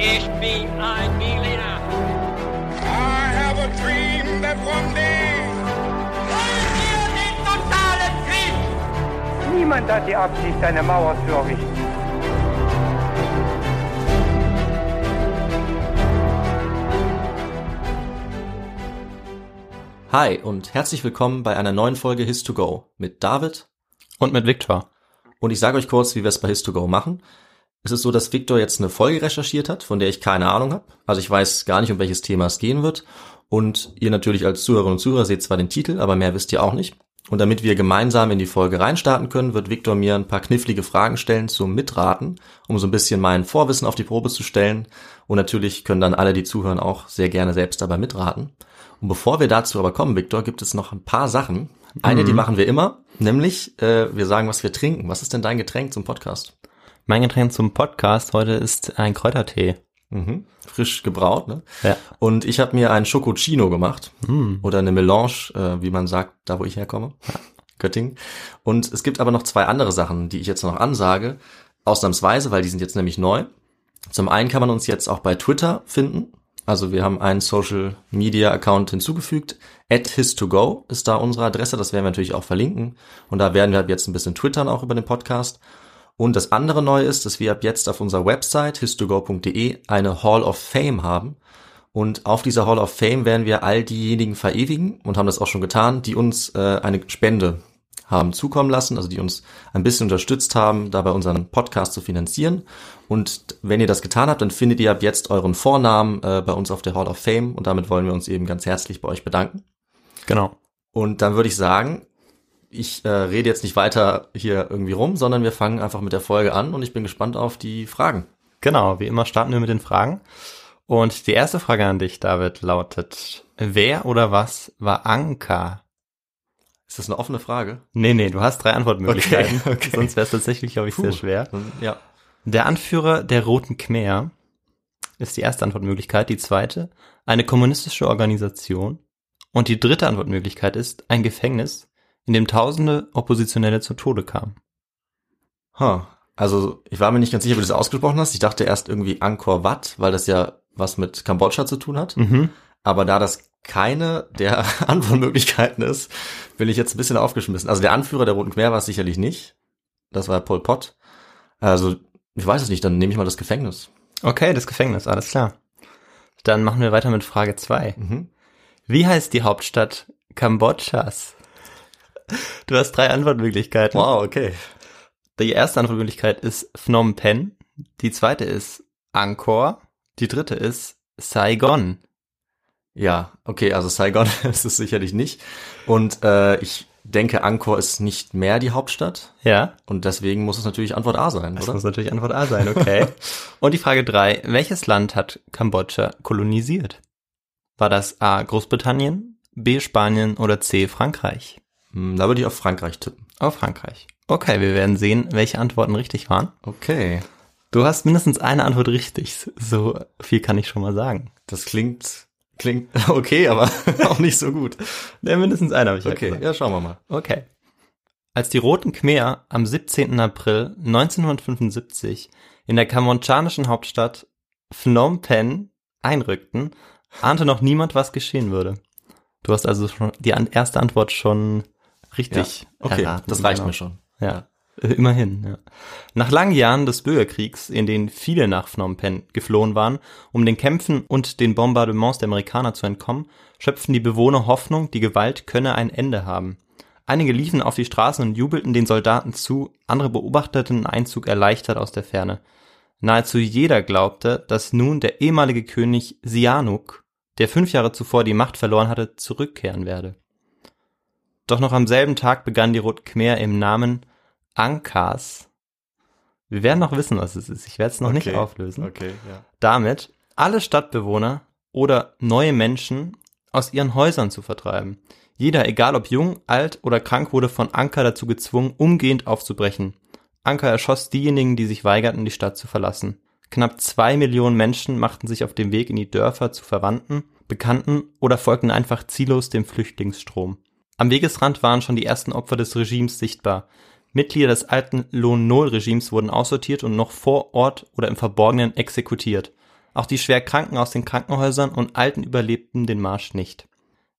Ich bin ein Berliner. I have a dream that one day. Wollen wir den totalen Krieg? Niemand hat die Absicht, eine Mauer zu errichten. Hi und herzlich willkommen bei einer neuen Folge His2Go mit David. Und mit Viktor. Und ich sage euch kurz, wie wir es bei His2Go machen. Es ist so, dass Viktor jetzt eine Folge recherchiert hat, von der ich keine Ahnung habe. Also ich weiß gar nicht, um welches Thema es gehen wird. Und ihr natürlich als Zuhörerinnen und Zuhörer seht zwar den Titel, aber mehr wisst ihr auch nicht. Und damit wir gemeinsam in die Folge reinstarten können, wird Viktor mir ein paar knifflige Fragen stellen zum Mitraten, um so ein bisschen mein Vorwissen auf die Probe zu stellen. Und natürlich können dann alle, die zuhören, auch sehr gerne selbst dabei mitraten. Und bevor wir dazu aber kommen, Viktor, gibt es noch ein paar Sachen. Eine, die machen wir immer, nämlich äh, wir sagen, was wir trinken. Was ist denn dein Getränk zum Podcast? Mein Getränk zum Podcast heute ist ein Kräutertee. Mhm. Frisch gebraut, ne? Ja. Und ich habe mir ein Schokocino gemacht oder eine Melange, äh, wie man sagt, da wo ich herkomme, Göttingen. Und es gibt aber noch zwei andere Sachen, die ich jetzt noch ansage, ausnahmsweise, weil die sind jetzt nämlich neu. Zum einen kann man uns jetzt auch bei Twitter finden. Also wir haben einen Social Media Account hinzugefügt. At his2go ist da unsere Adresse. Das werden wir natürlich auch verlinken. Und da werden wir ab jetzt ein bisschen twittern auch über den Podcast. Und das andere Neue ist, dass wir ab jetzt auf unserer Website his2go.de eine Hall of Fame haben. Und auf dieser Hall of Fame werden wir all diejenigen verewigen und haben das auch schon getan, die uns äh, eine Spende haben zukommen lassen, also die uns ein bisschen unterstützt haben, dabei unseren Podcast zu finanzieren. Und wenn ihr das getan habt, dann findet ihr ab jetzt euren Vornamen äh, bei uns auf der Hall of Fame und damit wollen wir uns eben ganz herzlich bei euch bedanken. Genau. Und dann würde ich sagen, ich äh, rede jetzt nicht weiter hier irgendwie rum, sondern wir fangen einfach mit der Folge an und ich bin gespannt auf die Fragen. Genau, wie immer starten wir mit den Fragen. Und die erste Frage an dich, David, lautet, wer oder was war Anka? Ist das eine offene Frage? Nee, nee, du hast drei Antwortmöglichkeiten. Okay, okay. Sonst wäre es tatsächlich, glaube ich, sehr Puh. schwer. Ja. Der Anführer der Roten Khmer ist die erste Antwortmöglichkeit. Die zweite, eine kommunistische Organisation. Und die dritte Antwortmöglichkeit ist ein Gefängnis, in dem tausende Oppositionelle zu Tode kamen. Huh. Also ich war mir nicht ganz sicher, wie du das ausgesprochen hast. Ich dachte erst irgendwie Angkor Wat, weil das ja was mit Kambodscha zu tun hat. Mhm. Aber da das keine der Antwortmöglichkeiten ist, bin ich jetzt ein bisschen aufgeschmissen. Also der Anführer der Roten Khmer war es sicherlich nicht. Das war Pol Pot. Also ich weiß es nicht, dann nehme ich mal das Gefängnis. Okay, das Gefängnis, alles klar. Dann machen wir weiter mit Frage zwei. Mhm. Wie heißt die Hauptstadt Kambodschas? Du hast drei Antwortmöglichkeiten. Wow, okay. Die erste Antwortmöglichkeit ist Phnom Penh, die zweite ist Angkor, die dritte ist Saigon. Ja, okay, also Saigon ist es sicherlich nicht. Und äh, ich denke, Angkor ist nicht mehr die Hauptstadt. Ja, Und deswegen muss es natürlich Antwort A sein, das oder? muss natürlich Antwort A sein, okay. Und die Frage drei: welches Land hat Kambodscha kolonisiert? War das A Großbritannien, B Spanien oder C Frankreich? Hm, Da würde ich auf Frankreich tippen. Auf Frankreich. Okay, wir werden sehen, welche Antworten richtig waren. Okay. Du hast mindestens eine Antwort richtig. So viel kann ich schon mal sagen. Das klingt, klingt okay, aber auch nicht so gut. Ja, mindestens eine habe ich ja Okay, gesagt. ja, schauen wir mal. Okay. Als die Roten Khmer am 17. April 1975 in der kambodschanischen Hauptstadt Phnom Penh einrückten, ahnte noch niemand, was geschehen würde. Du hast also schon die erste Antwort schon richtig Okay, erraten. das reicht Genau. mir schon. Ja, äh, immerhin. Ja. Nach langen Jahren des Bürgerkriegs, in denen viele nach Phnom Penh geflohen waren, um den Kämpfen und den Bombardements der Amerikaner zu entkommen, schöpften die Bewohner Hoffnung, die Gewalt könne ein Ende haben. Einige liefen auf die Straßen und jubelten den Soldaten zu, andere beobachteten den Einzug erleichtert aus der Ferne. Nahezu jeder glaubte, dass nun der ehemalige König Sihanouk, der fünf Jahre zuvor die Macht verloren hatte, zurückkehren werde. Doch noch am selben Tag begann die Rot Khmer im Namen Ankas. Wir werden noch wissen, was es ist. Ich werde es noch nicht Okay, auflösen. Okay, ja. Damit alle Stadtbewohner oder neue Menschen aus ihren Häusern zu vertreiben. Jeder, egal ob jung, alt oder krank, wurde von Anker dazu gezwungen, umgehend aufzubrechen. Anker erschoss diejenigen, die sich weigerten, die Stadt zu verlassen. Knapp zwei Millionen Menschen machten sich auf den Weg in die Dörfer zu Verwandten, Bekannten oder folgten einfach ziellos dem Flüchtlingsstrom. Am Wegesrand waren schon die ersten Opfer des Regimes sichtbar. Mitglieder des alten Lohn-Null-Regimes wurden aussortiert und noch vor Ort oder im Verborgenen exekutiert. Auch die schwer Kranken aus den Krankenhäusern und Alten überlebten den Marsch nicht.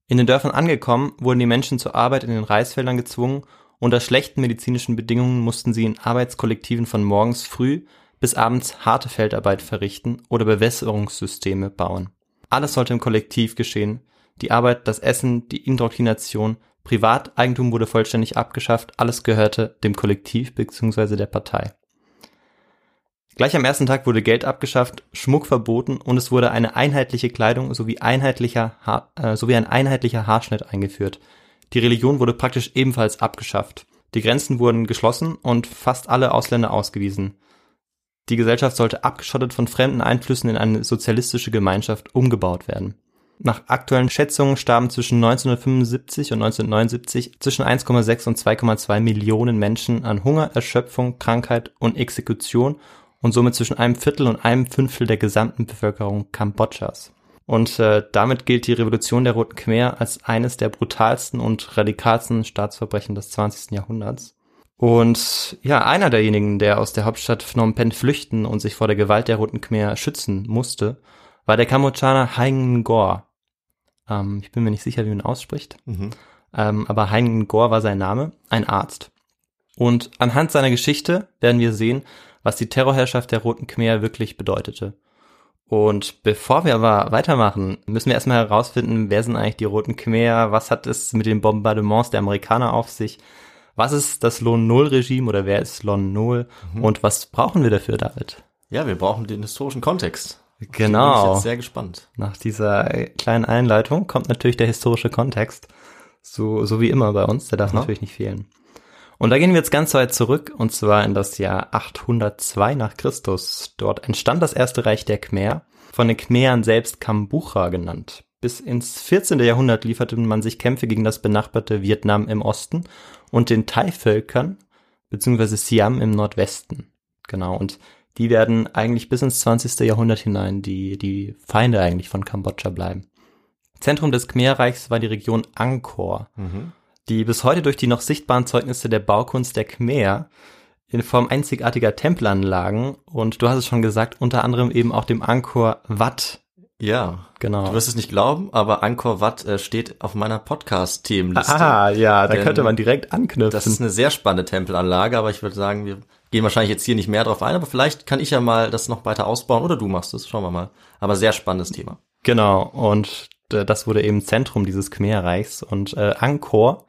In den Dörfern angekommen, wurden die Menschen zur Arbeit in den Reisfeldern gezwungen, unter schlechten medizinischen Bedingungen mussten sie in Arbeitskollektiven von morgens früh bis abends harte Feldarbeit verrichten oder Bewässerungssysteme bauen. Alles sollte im Kollektiv geschehen. Die Arbeit, das Essen, die Indoktrination, Privateigentum wurde vollständig abgeschafft, alles gehörte dem Kollektiv bzw. der Partei. Gleich am ersten Tag wurde Geld abgeschafft, Schmuck verboten und es wurde eine einheitliche Kleidung sowie, einheitlicher ha äh, sowie ein einheitlicher Haarschnitt eingeführt. Die Religion wurde praktisch ebenfalls abgeschafft. Die Grenzen wurden geschlossen und fast alle Ausländer ausgewiesen. Die Gesellschaft sollte abgeschottet von fremden Einflüssen in eine sozialistische Gemeinschaft umgebaut werden. Nach aktuellen Schätzungen starben zwischen 1975 und 1979 zwischen 1,6 und 2,2 Millionen Menschen an Hunger, Erschöpfung, Krankheit und Exekution und somit zwischen einem Viertel und einem Fünftel der gesamten Bevölkerung Kambodschas. Und äh, damit gilt die Revolution der Roten Khmer als eines der brutalsten und radikalsten Staatsverbrechen des 20. Jahrhunderts. Und ja, einer derjenigen, der aus der Hauptstadt Phnom Penh flüchten und sich vor der Gewalt der Roten Khmer schützen musste, war der Kambodschaner Hein Ngor. Ähm, ich bin mir nicht sicher, wie man ausspricht. Mhm. Ähm, aber Hein Ngor war sein Name, ein Arzt. Und anhand seiner Geschichte werden wir sehen, was die Terrorherrschaft der Roten Khmer wirklich bedeutete. Und bevor wir aber weitermachen, müssen wir erstmal herausfinden, wer sind eigentlich die Roten Khmer, was hat es mit den Bombardements der Amerikaner auf sich, was ist das Lone Null Regime oder wer ist Lone Null Mhm. und was brauchen wir dafür, David? Ja, wir brauchen den historischen Kontext. Bin ich Genau. jetzt sehr gespannt. Nach dieser äh, kleinen Einleitung kommt natürlich der historische Kontext. So, so wie immer bei uns, der darf Aha. natürlich nicht fehlen. Und da gehen wir jetzt ganz weit zurück, und zwar in das Jahr 802 nach Christus. Dort entstand das erste Reich der Khmer, von den Khmerern selbst Kambucha genannt. Bis ins 14. Jahrhundert lieferte man sich Kämpfe gegen das benachbarte Vietnam im Osten und den Thai-Völkern, beziehungsweise Siam im Nordwesten. Genau, und die werden eigentlich bis ins 20. Jahrhundert hinein die, die Feinde eigentlich von Kambodscha bleiben. Zentrum des Khmerreichs war die Region Angkor, Mhm. die bis heute durch die noch sichtbaren Zeugnisse der Baukunst der Khmer in Form einzigartiger Tempelanlagen und du hast es schon gesagt, unter anderem eben auch dem Angkor Wat. Ja. Genau. Du wirst es nicht glauben, aber Angkor Wat äh, steht auf meiner Podcast-Themenliste. Ah, ja, da könnte man direkt anknüpfen. Das ist eine sehr spannende Tempelanlage, aber ich würde sagen, wir gehen wahrscheinlich jetzt hier nicht mehr drauf ein, aber vielleicht kann ich ja mal das noch weiter ausbauen oder du machst es, schauen wir mal. Aber sehr spannendes Thema. Genau, und äh, das wurde eben Zentrum dieses Khmerreichs. Und äh, Angkor,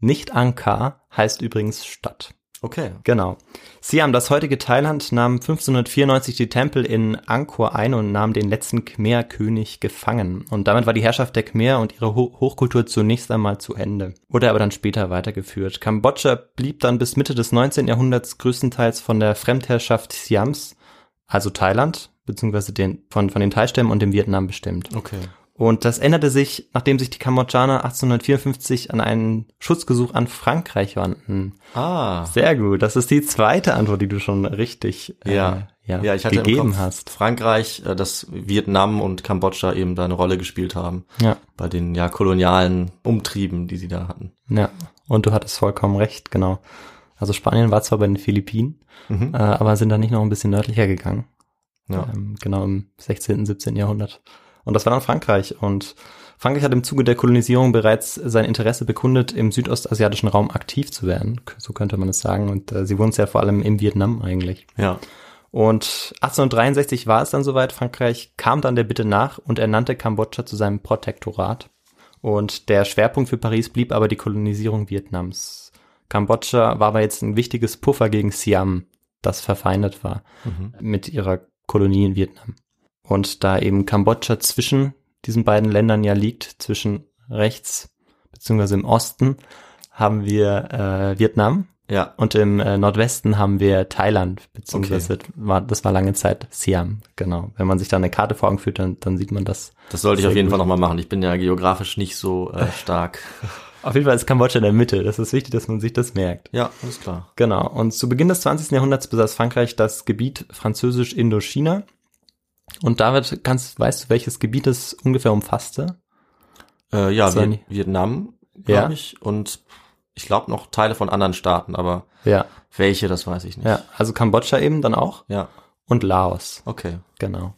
nicht Ankar, heißt übrigens Stadt. Okay. Genau. Siam, das heutige Thailand, nahm 1594 die Tempel in Angkor ein und nahm den letzten Khmer-König gefangen. Und damit war die Herrschaft der Khmer und ihre Ho Hochkultur zunächst einmal zu Ende. Wurde aber dann später weitergeführt. Kambodscha blieb dann bis Mitte des 19. Jahrhunderts größtenteils von der Fremdherrschaft Siams, also Thailand, beziehungsweise den, von, von den Thai-Stämmen und dem Vietnam bestimmt. Okay. Und das änderte sich, nachdem sich die Kambodschaner 1854 an einen Schutzgesuch an Frankreich wandten. Ah. Sehr gut. Das ist die zweite Antwort, die du schon richtig äh, Ja. ja, Ja, ich hatte gegeben Kopf hast. Frankreich, äh, dass Vietnam und Kambodscha eben da eine Rolle gespielt haben Ja, bei den ja kolonialen Umtrieben, die sie da hatten. ja. Und du hattest vollkommen recht, genau. Also Spanien war zwar bei den Philippinen, Mhm. äh, aber sind da nicht noch ein bisschen nördlicher gegangen. Ja. Ähm, genau im 16., 17. Jahrhundert. Und das war dann Frankreich. Und Frankreich hat im Zuge der Kolonisierung bereits sein Interesse bekundet, im südostasiatischen Raum aktiv zu werden. So könnte man es sagen. Und äh, sie es ja vor allem im Vietnam eigentlich. Ja. Und 1863 war es dann soweit. Frankreich kam dann der Bitte nach und ernannte Kambodscha zu seinem Protektorat. Und der Schwerpunkt für Paris blieb aber die Kolonisierung Vietnams. Kambodscha war aber jetzt ein wichtiges Puffer gegen Siam, das verfeindet war Mhm. mit ihrer Kolonie in Vietnam. Und da eben Kambodscha zwischen diesen beiden Ländern ja liegt, zwischen rechts beziehungsweise im Osten, haben wir äh, Vietnam Ja. und im äh, Nordwesten haben wir Thailand, beziehungsweise war, das war lange Zeit Siam, genau. Wenn man sich da eine Karte vor Augen führt, dann, dann sieht man das. Das sollte ich auf jeden gut. Fall nochmal machen. Ich bin ja geografisch nicht so äh, stark. Auf jeden Fall ist Kambodscha in der Mitte. Das ist wichtig, dass man sich das merkt. Ja, alles klar. Genau. Und zu Beginn des 20. Jahrhunderts besaß Frankreich das Gebiet Französisch-Indochina. Und David, kannst, weißt du, welches Gebiet es ungefähr umfasste? Äh, ja, Das war Vi nicht- Vietnam, Ja. glaube ich. Und ich glaube noch Teile von anderen Staaten, aber Ja. welche, das weiß ich nicht. Ja. Also Kambodscha eben dann auch. Ja, Und Laos. okay. Genau.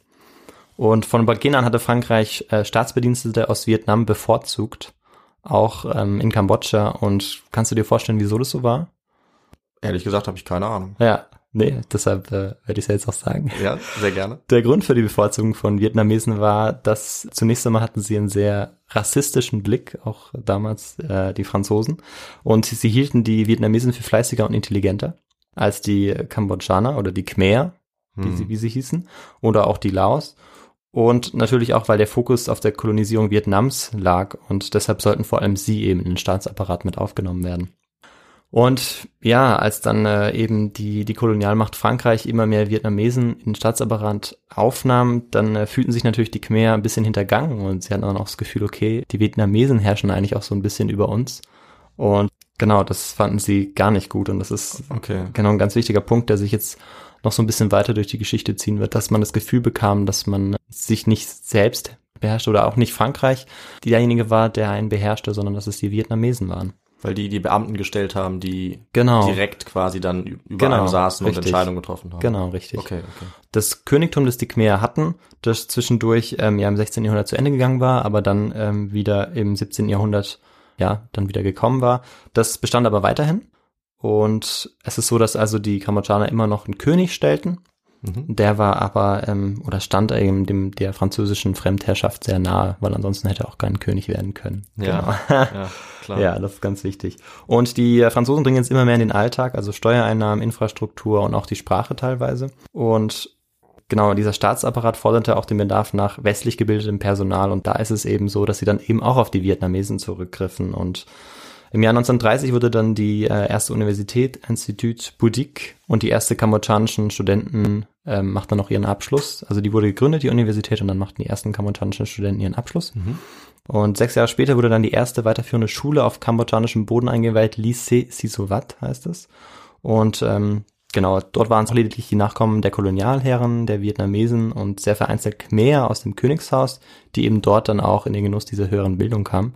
Und von Beginn an hatte Frankreich äh, Staatsbedienstete aus Vietnam bevorzugt, auch ähm, in Kambodscha. Und kannst du dir vorstellen, wieso das so war? Ehrlich gesagt habe ich keine Ahnung. Ja, nee, deshalb äh, werde ich es ja jetzt auch sagen. Ja, sehr gerne. Der Grund für die Bevorzugung von Vietnamesen war, dass zunächst einmal hatten sie einen sehr rassistischen Blick, auch damals äh, die Franzosen, und sie, hielten die Vietnamesen für fleißiger und intelligenter als die Kambodschaner oder die Khmer, wie, Hm. sie, wie sie hießen, oder auch die Laos. Und natürlich auch, weil der Fokus auf der Kolonisierung Vietnams lag und deshalb sollten vor allem sie eben in den Staatsapparat mit aufgenommen werden. Und ja, als dann äh, eben die, die Kolonialmacht Frankreich immer mehr Vietnamesen in den Staatsapparat aufnahm, dann äh, fühlten sich natürlich die Khmer ein bisschen hintergangen und sie hatten dann auch das Gefühl, okay, die Vietnamesen herrschen eigentlich auch so ein bisschen über uns. Und genau, das fanden sie gar nicht gut und das ist Okay. genau ein ganz wichtiger Punkt, der sich jetzt noch so ein bisschen weiter durch die Geschichte ziehen wird, dass man das Gefühl bekam, dass man sich nicht selbst beherrscht oder auch nicht Frankreich derjenige war, der einen beherrschte, sondern dass es die Vietnamesen waren. Weil die die Beamten gestellt haben, die Genau. direkt quasi dann über Genau, einem saßen richtig. und Entscheidungen getroffen haben. Genau, richtig. Okay, okay. Das Königtum, das die Khmer hatten, das zwischendurch ähm, ja im 16. Jahrhundert zu Ende gegangen war, aber dann ähm, wieder im 17. Jahrhundert ja dann wieder gekommen war, das bestand aber weiterhin. Und es ist so, dass also die Kambodschaner immer noch einen König stellten. Mhm. Der war aber oder oder stand eben dem der französischen Fremdherrschaft sehr nahe, weil ansonsten hätte er auch kein König werden können. Ja, Genau. ja, klar. Ja, das ist ganz wichtig. Und die Franzosen bringen jetzt immer mehr in den Alltag, also Steuereinnahmen, Infrastruktur und auch die Sprache teilweise. Und genau, dieser Staatsapparat forderte auch den Bedarf nach westlich gebildetem Personal. Und da ist es eben so, dass sie dann eben auch auf die Vietnamesen zurückgriffen. Und im Jahr 1930 wurde dann die äh, erste Universität, Institut Boudic, und die erste kambodschanischen Studenten ähm, machten dann noch ihren Abschluss. Also die wurde gegründet, die Universität, und dann machten die ersten kambodschanischen Studenten ihren Abschluss. Und sechs Jahre später wurde dann die erste weiterführende Schule auf kambodschanischem Boden eingeweiht, Lycée Sisovat heißt es. Und ähm, genau, dort waren es lediglich die Nachkommen der Kolonialherren, der Vietnamesen und sehr vereinzelt Khmer aus dem Königshaus, die eben dort dann auch in den Genuss dieser höheren Bildung kamen.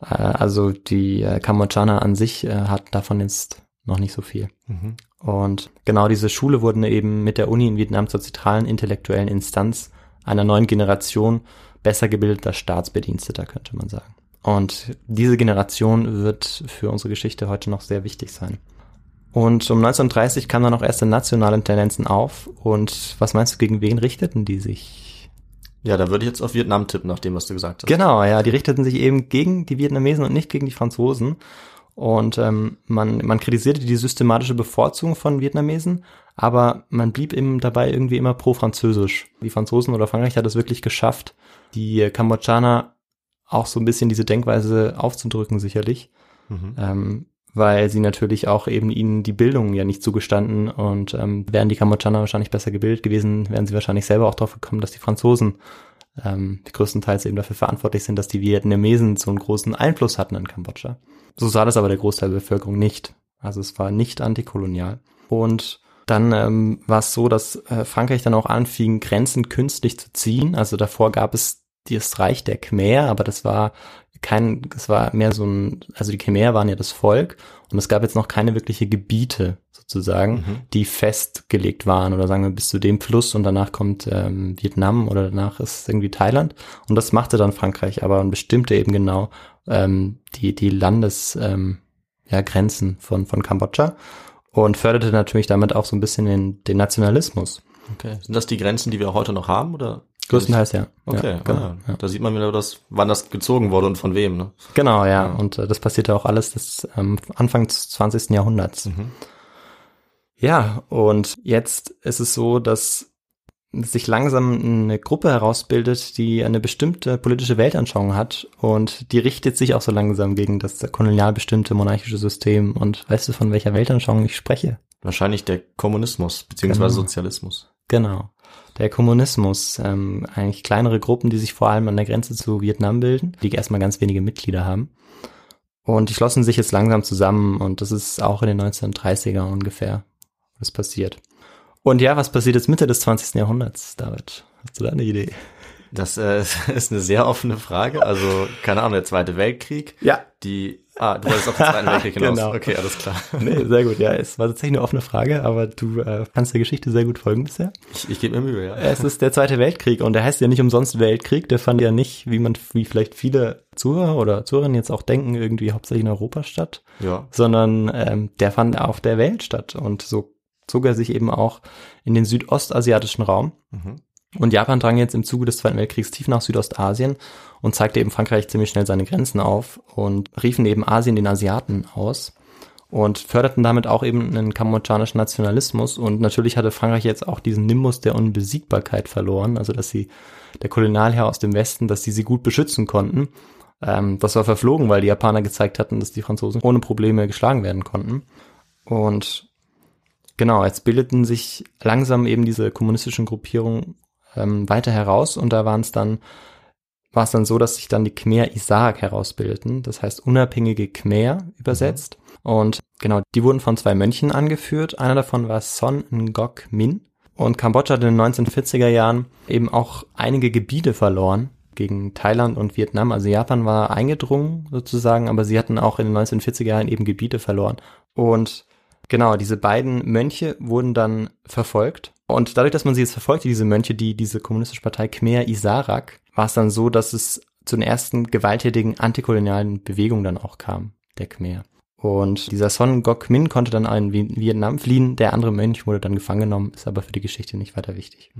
Äh, also die äh, Kambodschaner an sich äh, hatten davon jetzt noch nicht so viel. Mhm. Und genau diese Schule wurden eben mit der Uni in Vietnam zur zentralen intellektuellen Instanz einer neuen Generation besser gebildeter Staatsbediensteter, könnte man sagen. Und diese Generation wird für unsere Geschichte heute noch sehr wichtig sein. Und um 1930 kamen dann auch erste nationale Tendenzen auf. Und was meinst du, gegen wen richteten die sich? Ja, da würde ich jetzt auf Vietnam tippen, nach dem, was du gesagt hast. Genau, ja, die richteten sich eben gegen die Vietnamesen und nicht gegen die Franzosen. Und ähm, man, man kritisierte die systematische Bevorzugung von Vietnamesen, aber man blieb eben dabei irgendwie immer pro-französisch. Die Franzosen oder Frankreich hat es wirklich geschafft, die Kambodschaner auch so ein bisschen diese Denkweise aufzudrücken, sicherlich. Mhm. Ähm, weil sie natürlich auch eben ihnen die Bildung ja nicht zugestanden und ähm, wären die Kambodschaner wahrscheinlich besser gebildet gewesen, wären sie wahrscheinlich selber auch drauf gekommen, dass die Franzosen ähm, die größtenteils eben dafür verantwortlich sind, dass die Vietnamesen so einen großen Einfluss hatten in Kambodscha. So sah das aber der Großteil der Bevölkerung nicht. Also es war nicht antikolonial. Und dann ähm, war es so, dass äh, Frankreich dann auch anfing, Grenzen künstlich zu ziehen. Also davor gab es das Reich der Khmer, aber das war kein, das war mehr so ein, also die Khmer waren ja das Volk und es gab jetzt noch keine wirkliche Gebiete sozusagen, Mhm. die festgelegt waren oder sagen wir bis zu dem Fluss und danach kommt ähm, Vietnam oder danach ist irgendwie Thailand und das machte dann Frankreich aber und bestimmte eben genau ähm, die die Landes ähm, ja, Grenzen von von Kambodscha und förderte natürlich damit auch so ein bisschen den, den Nationalismus. Okay. Sind das die Grenzen, die wir heute noch haben, oder? Größtenteils ja. Okay, ja, genau. ah, ja. da sieht man wieder, das, wann das gezogen wurde und von wem, ne? Genau, ja. Ja. Und äh, das passierte auch alles das ähm, Anfang des 20. Jahrhunderts. Mhm. Ja, und jetzt ist es so, dass sich langsam eine Gruppe herausbildet, die eine bestimmte politische Weltanschauung hat und die richtet sich auch so langsam gegen das kolonial bestimmte monarchische System. Und weißt du, von welcher Weltanschauung ich spreche? Wahrscheinlich der Kommunismus, beziehungsweise Genau. Sozialismus. Genau. Der Kommunismus, ähm, eigentlich kleinere Gruppen, die sich vor allem an der Grenze zu Vietnam bilden, die erstmal ganz wenige Mitglieder haben. Und die schlossen sich jetzt langsam zusammen und das ist auch in den 1930er ungefähr, was passiert. Und ja, was passiert jetzt Mitte des 20. Jahrhunderts, David? Hast du da eine Idee? Das äh, ist eine sehr offene Frage. Also, keine Ahnung, der Zweite Weltkrieg. Ja. Die, ah, du wolltest auf den Zweiten Weltkrieg hinaus. Genau. Okay, alles klar. Nee, sehr gut. Ja, es war tatsächlich eine offene Frage, aber du äh, kannst der Geschichte sehr gut folgen bisher. Ich, ich gebe mir Mühe, ja. Es ist der Zweite Weltkrieg und der heißt ja nicht umsonst Weltkrieg. Der fand ja nicht, wie man, wie vielleicht viele Zuhörer oder Zuhörerinnen jetzt auch denken, irgendwie hauptsächlich in Europa statt, Ja. sondern ähm, der fand auf der Welt statt und so zog er sich eben auch in den südostasiatischen Raum. Mhm. Und Japan drang jetzt im Zuge des Zweiten Weltkriegs tief nach Südostasien und zeigte eben Frankreich ziemlich schnell seine Grenzen auf und riefen eben Asien den Asiaten aus und förderten damit auch eben einen kambodschanischen Nationalismus. Und natürlich hatte Frankreich jetzt auch diesen Nimbus der Unbesiegbarkeit verloren, also dass sie, der Kolonialherr aus dem Westen, dass sie sie gut beschützen konnten. Ähm, das war verflogen, weil die Japaner gezeigt hatten, dass die Franzosen ohne Probleme geschlagen werden konnten. Und genau, jetzt bildeten sich langsam eben diese kommunistischen Gruppierungen ähm, weiter heraus und da waren es dann war es dann so, dass sich dann die Khmer Isaac herausbildeten, das heißt unabhängige Khmer übersetzt. Und genau, die wurden von zwei Mönchen angeführt. Einer davon war Son Ngoc Min. Und Kambodscha hat in den 1940er Jahren eben auch einige Gebiete verloren gegen Thailand und Vietnam. Also Japan war eingedrungen sozusagen, aber sie hatten auch in den 1940er Jahren eben Gebiete verloren. Und genau, diese beiden Mönche wurden dann verfolgt. Und dadurch, dass man sie jetzt verfolgte, diese Mönche, die diese kommunistische Partei Khmer Isarak, war es dann so, dass es zu den ersten gewalttätigen antikolonialen Bewegungen dann auch kam, der Khmer. Und dieser Son Ngoc Min konnte dann in Vi- Vietnam fliehen, der andere Mönch wurde dann gefangen genommen, ist aber für die Geschichte nicht weiter wichtig.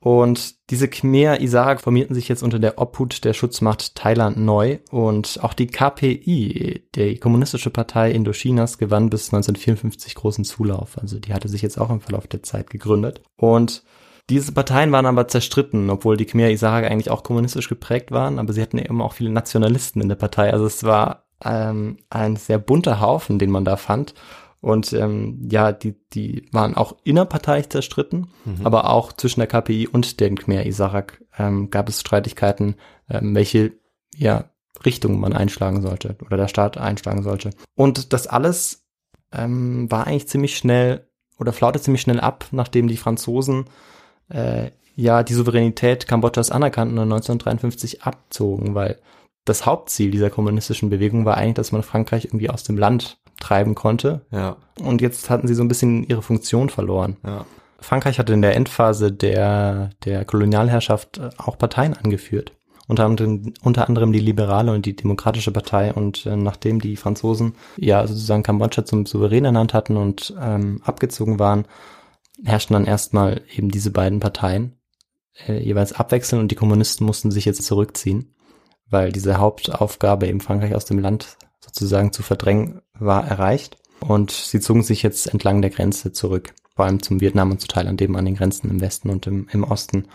Und diese Khmer Isarak formierten sich jetzt unter der Obhut der Schutzmacht Thailand neu und auch die KPI, die Kommunistische Partei Indochinas, gewann bis 1954 großen Zulauf. Also die hatte sich jetzt auch im Verlauf der Zeit gegründet. Und diese Parteien waren aber zerstritten, obwohl die Khmer Isarak eigentlich auch kommunistisch geprägt waren, aber sie hatten eben auch viele Nationalisten in der Partei. Also es war ähm, ein sehr bunter Haufen, den man da fand. Und ähm, ja, die, die waren auch innerparteilich zerstritten, aber auch zwischen der KPI und den Khmer Isarak ähm, gab es Streitigkeiten, ähm, welche ja, Richtung man einschlagen sollte oder der Staat einschlagen sollte. Und das alles ähm, war eigentlich ziemlich schnell oder flaute ziemlich schnell ab, nachdem die Franzosen äh, ja die Souveränität Kambodschas anerkannten und 1953 abzogen, weil das Hauptziel dieser kommunistischen Bewegung war eigentlich, dass man Frankreich irgendwie aus dem Land treiben konnte. Ja, Und jetzt hatten sie so ein bisschen ihre Funktion verloren. ja. Frankreich hatte in der Endphase der, der Kolonialherrschaft äh, auch Parteien angeführt. Unter anderem, unter anderem die Liberale und die Demokratische Partei. Und äh, nachdem die Franzosen ja sozusagen Kambodscha zum Souverän ernannt hatten und ähm, abgezogen waren, herrschten dann erstmal eben diese beiden Parteien äh, jeweils abwechseln und die Kommunisten mussten sich jetzt zurückziehen, weil diese Hauptaufgabe eben Frankreich aus dem Land sozusagen zu verdrängen war erreicht. Und sie zogen sich jetzt entlang der Grenze zurück, vor allem zum Vietnam und zu Thailand, eben an den Grenzen im Westen und im, im Osten.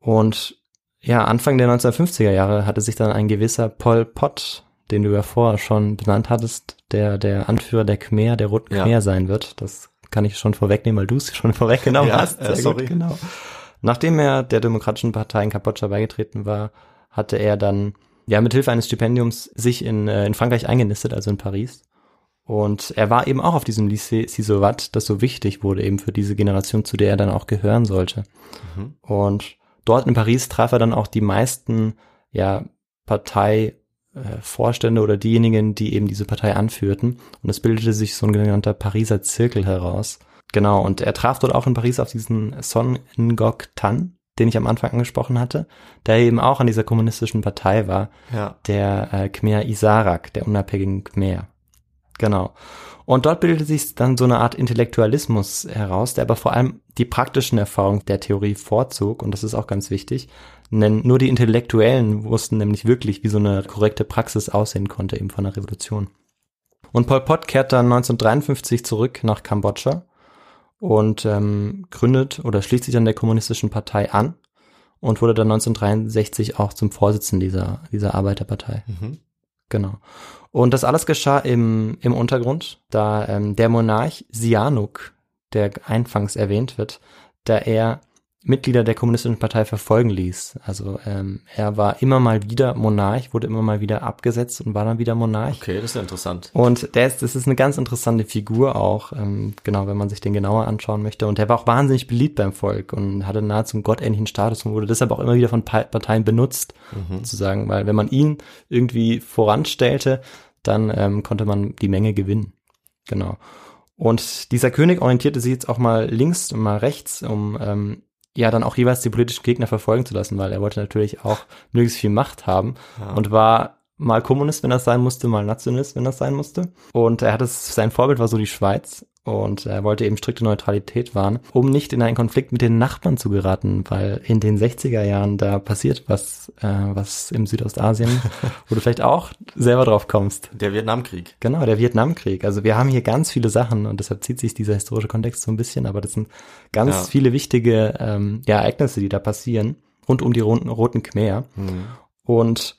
Und ja, Anfang der 1950er Jahre hatte sich dann ein gewisser Pol Pot, den du ja vorher schon benannt hattest, der der Anführer der Khmer, der Roten Ja. Khmer sein wird. Das kann ich schon vorwegnehmen, weil du es schon vorweggenommen Ja, hast. äh, sorry. genau. Nachdem er der Demokratischen Partei in Kambodscha beigetreten war, hatte er dann ja mit Hilfe eines Stipendiums sich in, äh, in Frankreich eingenistet, also in Paris. Und er war eben auch auf diesem Lycée Sisovat, das so wichtig wurde eben für diese Generation, zu der er dann auch gehören sollte. Und dort in Paris traf er dann auch die meisten ja, Parteivorstände oder diejenigen, die eben diese Partei anführten. Und es bildete sich so ein genannter Pariser Zirkel heraus. Genau, und er traf dort auch in Paris auf diesen Son Ngoc Tan, den ich am Anfang angesprochen hatte, der eben auch an dieser kommunistischen Partei war, Ja. der äh, Khmer Isarak, der unabhängigen Khmer. Genau. Und dort bildete sich dann so eine Art Intellektualismus heraus, der aber vor allem die praktischen Erfahrungen der Theorie vorzog, und das ist auch ganz wichtig, denn nur die Intellektuellen wussten nämlich wirklich, wie so eine korrekte Praxis aussehen konnte, eben von der Revolution. Und Pol Pot kehrt dann 1953 zurück nach Kambodscha und ähm, gründet oder schließt sich an der kommunistischen Partei an und wurde dann 1963 auch zum Vorsitzenden dieser, dieser Arbeiterpartei. Mhm. Genau. Und das alles geschah im, im Untergrund, da ähm, der Monarch Sihanouk, der anfangs erwähnt wird, da er Mitglieder der Kommunistischen Partei verfolgen ließ. Also ähm, er war immer mal wieder Monarch, wurde immer mal wieder abgesetzt und war dann wieder Monarch. Okay, das ist ja interessant. Und der ist, das ist eine ganz interessante Figur auch, ähm, genau, wenn man sich den genauer anschauen möchte. Und der war auch wahnsinnig beliebt beim Volk und hatte nahezu einen gottähnlichen Status und wurde deshalb auch immer wieder von Pa- Parteien benutzt, sozusagen, weil wenn man ihn irgendwie voranstellte, dann ähm, konnte man die Menge gewinnen. Genau. Und dieser König orientierte sich jetzt auch mal links und mal rechts, um ähm, ja dann auch jeweils die politischen Gegner verfolgen zu lassen, weil er wollte natürlich auch möglichst viel Macht haben und war mal Kommunist, wenn das sein musste, mal Nationalist, wenn das sein musste. Und er hat es, sein Vorbild war so die Schweiz und er wollte eben strikte Neutralität wahren, um nicht in einen Konflikt mit den Nachbarn zu geraten, weil in den 60er Jahren da passiert was, äh, was im Südostasien, wo du vielleicht auch selber drauf kommst. Der Vietnamkrieg. Genau, der Vietnamkrieg. Also wir haben hier ganz viele Sachen und deshalb zieht sich dieser historische Kontext so ein bisschen, aber das sind ganz Ja. viele wichtige ähm, ja, Ereignisse, die da passieren, rund um die Roten, Roten Khmer. Und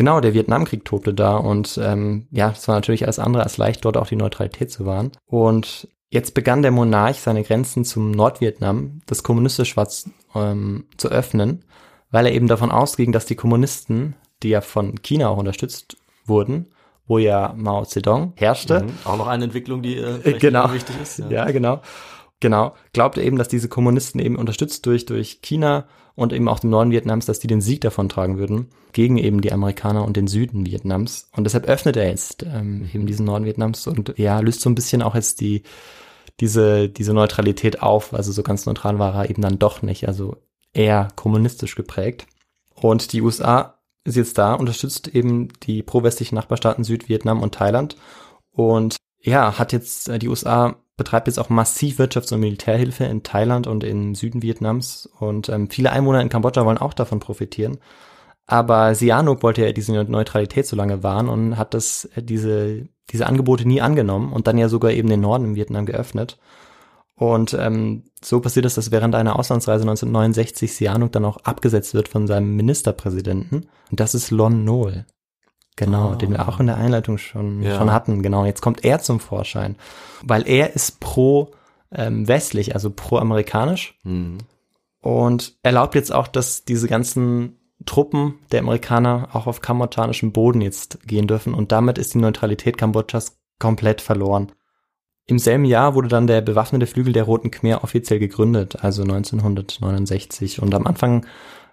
genau, der Vietnamkrieg tobte da und ähm, ja, es war natürlich alles andere als leicht, dort auch die Neutralität zu wahren. Und jetzt begann der Monarch seine Grenzen zum Nordvietnam, das kommunistische Schwarz, ähm, zu öffnen, weil er eben davon ausging, dass die Kommunisten, die ja von China auch unterstützt wurden, wo ja Mao Zedong herrschte, Mhm. Auch noch eine Entwicklung, die äh, genau. wichtig ist. Ja. genau. Genau. Glaubte eben, dass diese Kommunisten eben unterstützt durch, durch China und eben auch dem Norden Vietnams, dass die den Sieg davon tragen würden, gegen eben die Amerikaner und den Süden Vietnams. Und deshalb öffnet er jetzt ähm, eben diesen Norden Vietnams und ja, löst so ein bisschen auch jetzt die, diese, diese Neutralität auf. Also so ganz neutral war er eben dann doch nicht. Also eher kommunistisch geprägt. Und die USA ist jetzt da, unterstützt eben die pro-westlichen Nachbarstaaten Südvietnam und Thailand. Und ja, hat jetzt, äh, die USA betreibt jetzt auch massiv Wirtschafts- und Militärhilfe in Thailand und im Süden Vietnams. Und ähm, viele Einwohner in Kambodscha wollen auch davon profitieren. Aber Sihanouk wollte ja diese Neutralität so lange wahren und hat das, äh, diese, diese Angebote nie angenommen und dann ja sogar eben den Norden im Vietnam geöffnet. Und ähm, so passiert es, dass während einer Auslandsreise 1969 Sihanouk dann auch abgesetzt wird von seinem Ministerpräsidenten. Und das ist Lon Nol. Genau, Ah. den wir auch in der Einleitung schon, Ja. schon hatten. Genau, jetzt kommt er zum Vorschein. Weil er ist pro ähm, westlich, also pro amerikanisch Mhm. und erlaubt jetzt auch, dass diese ganzen Truppen der Amerikaner auch auf kambodschanischem Boden jetzt gehen dürfen und damit ist die Neutralität Kambodschas komplett verloren. Im selben Jahr wurde dann der bewaffnete Flügel der Roten Khmer offiziell gegründet, also 1969 und am Anfang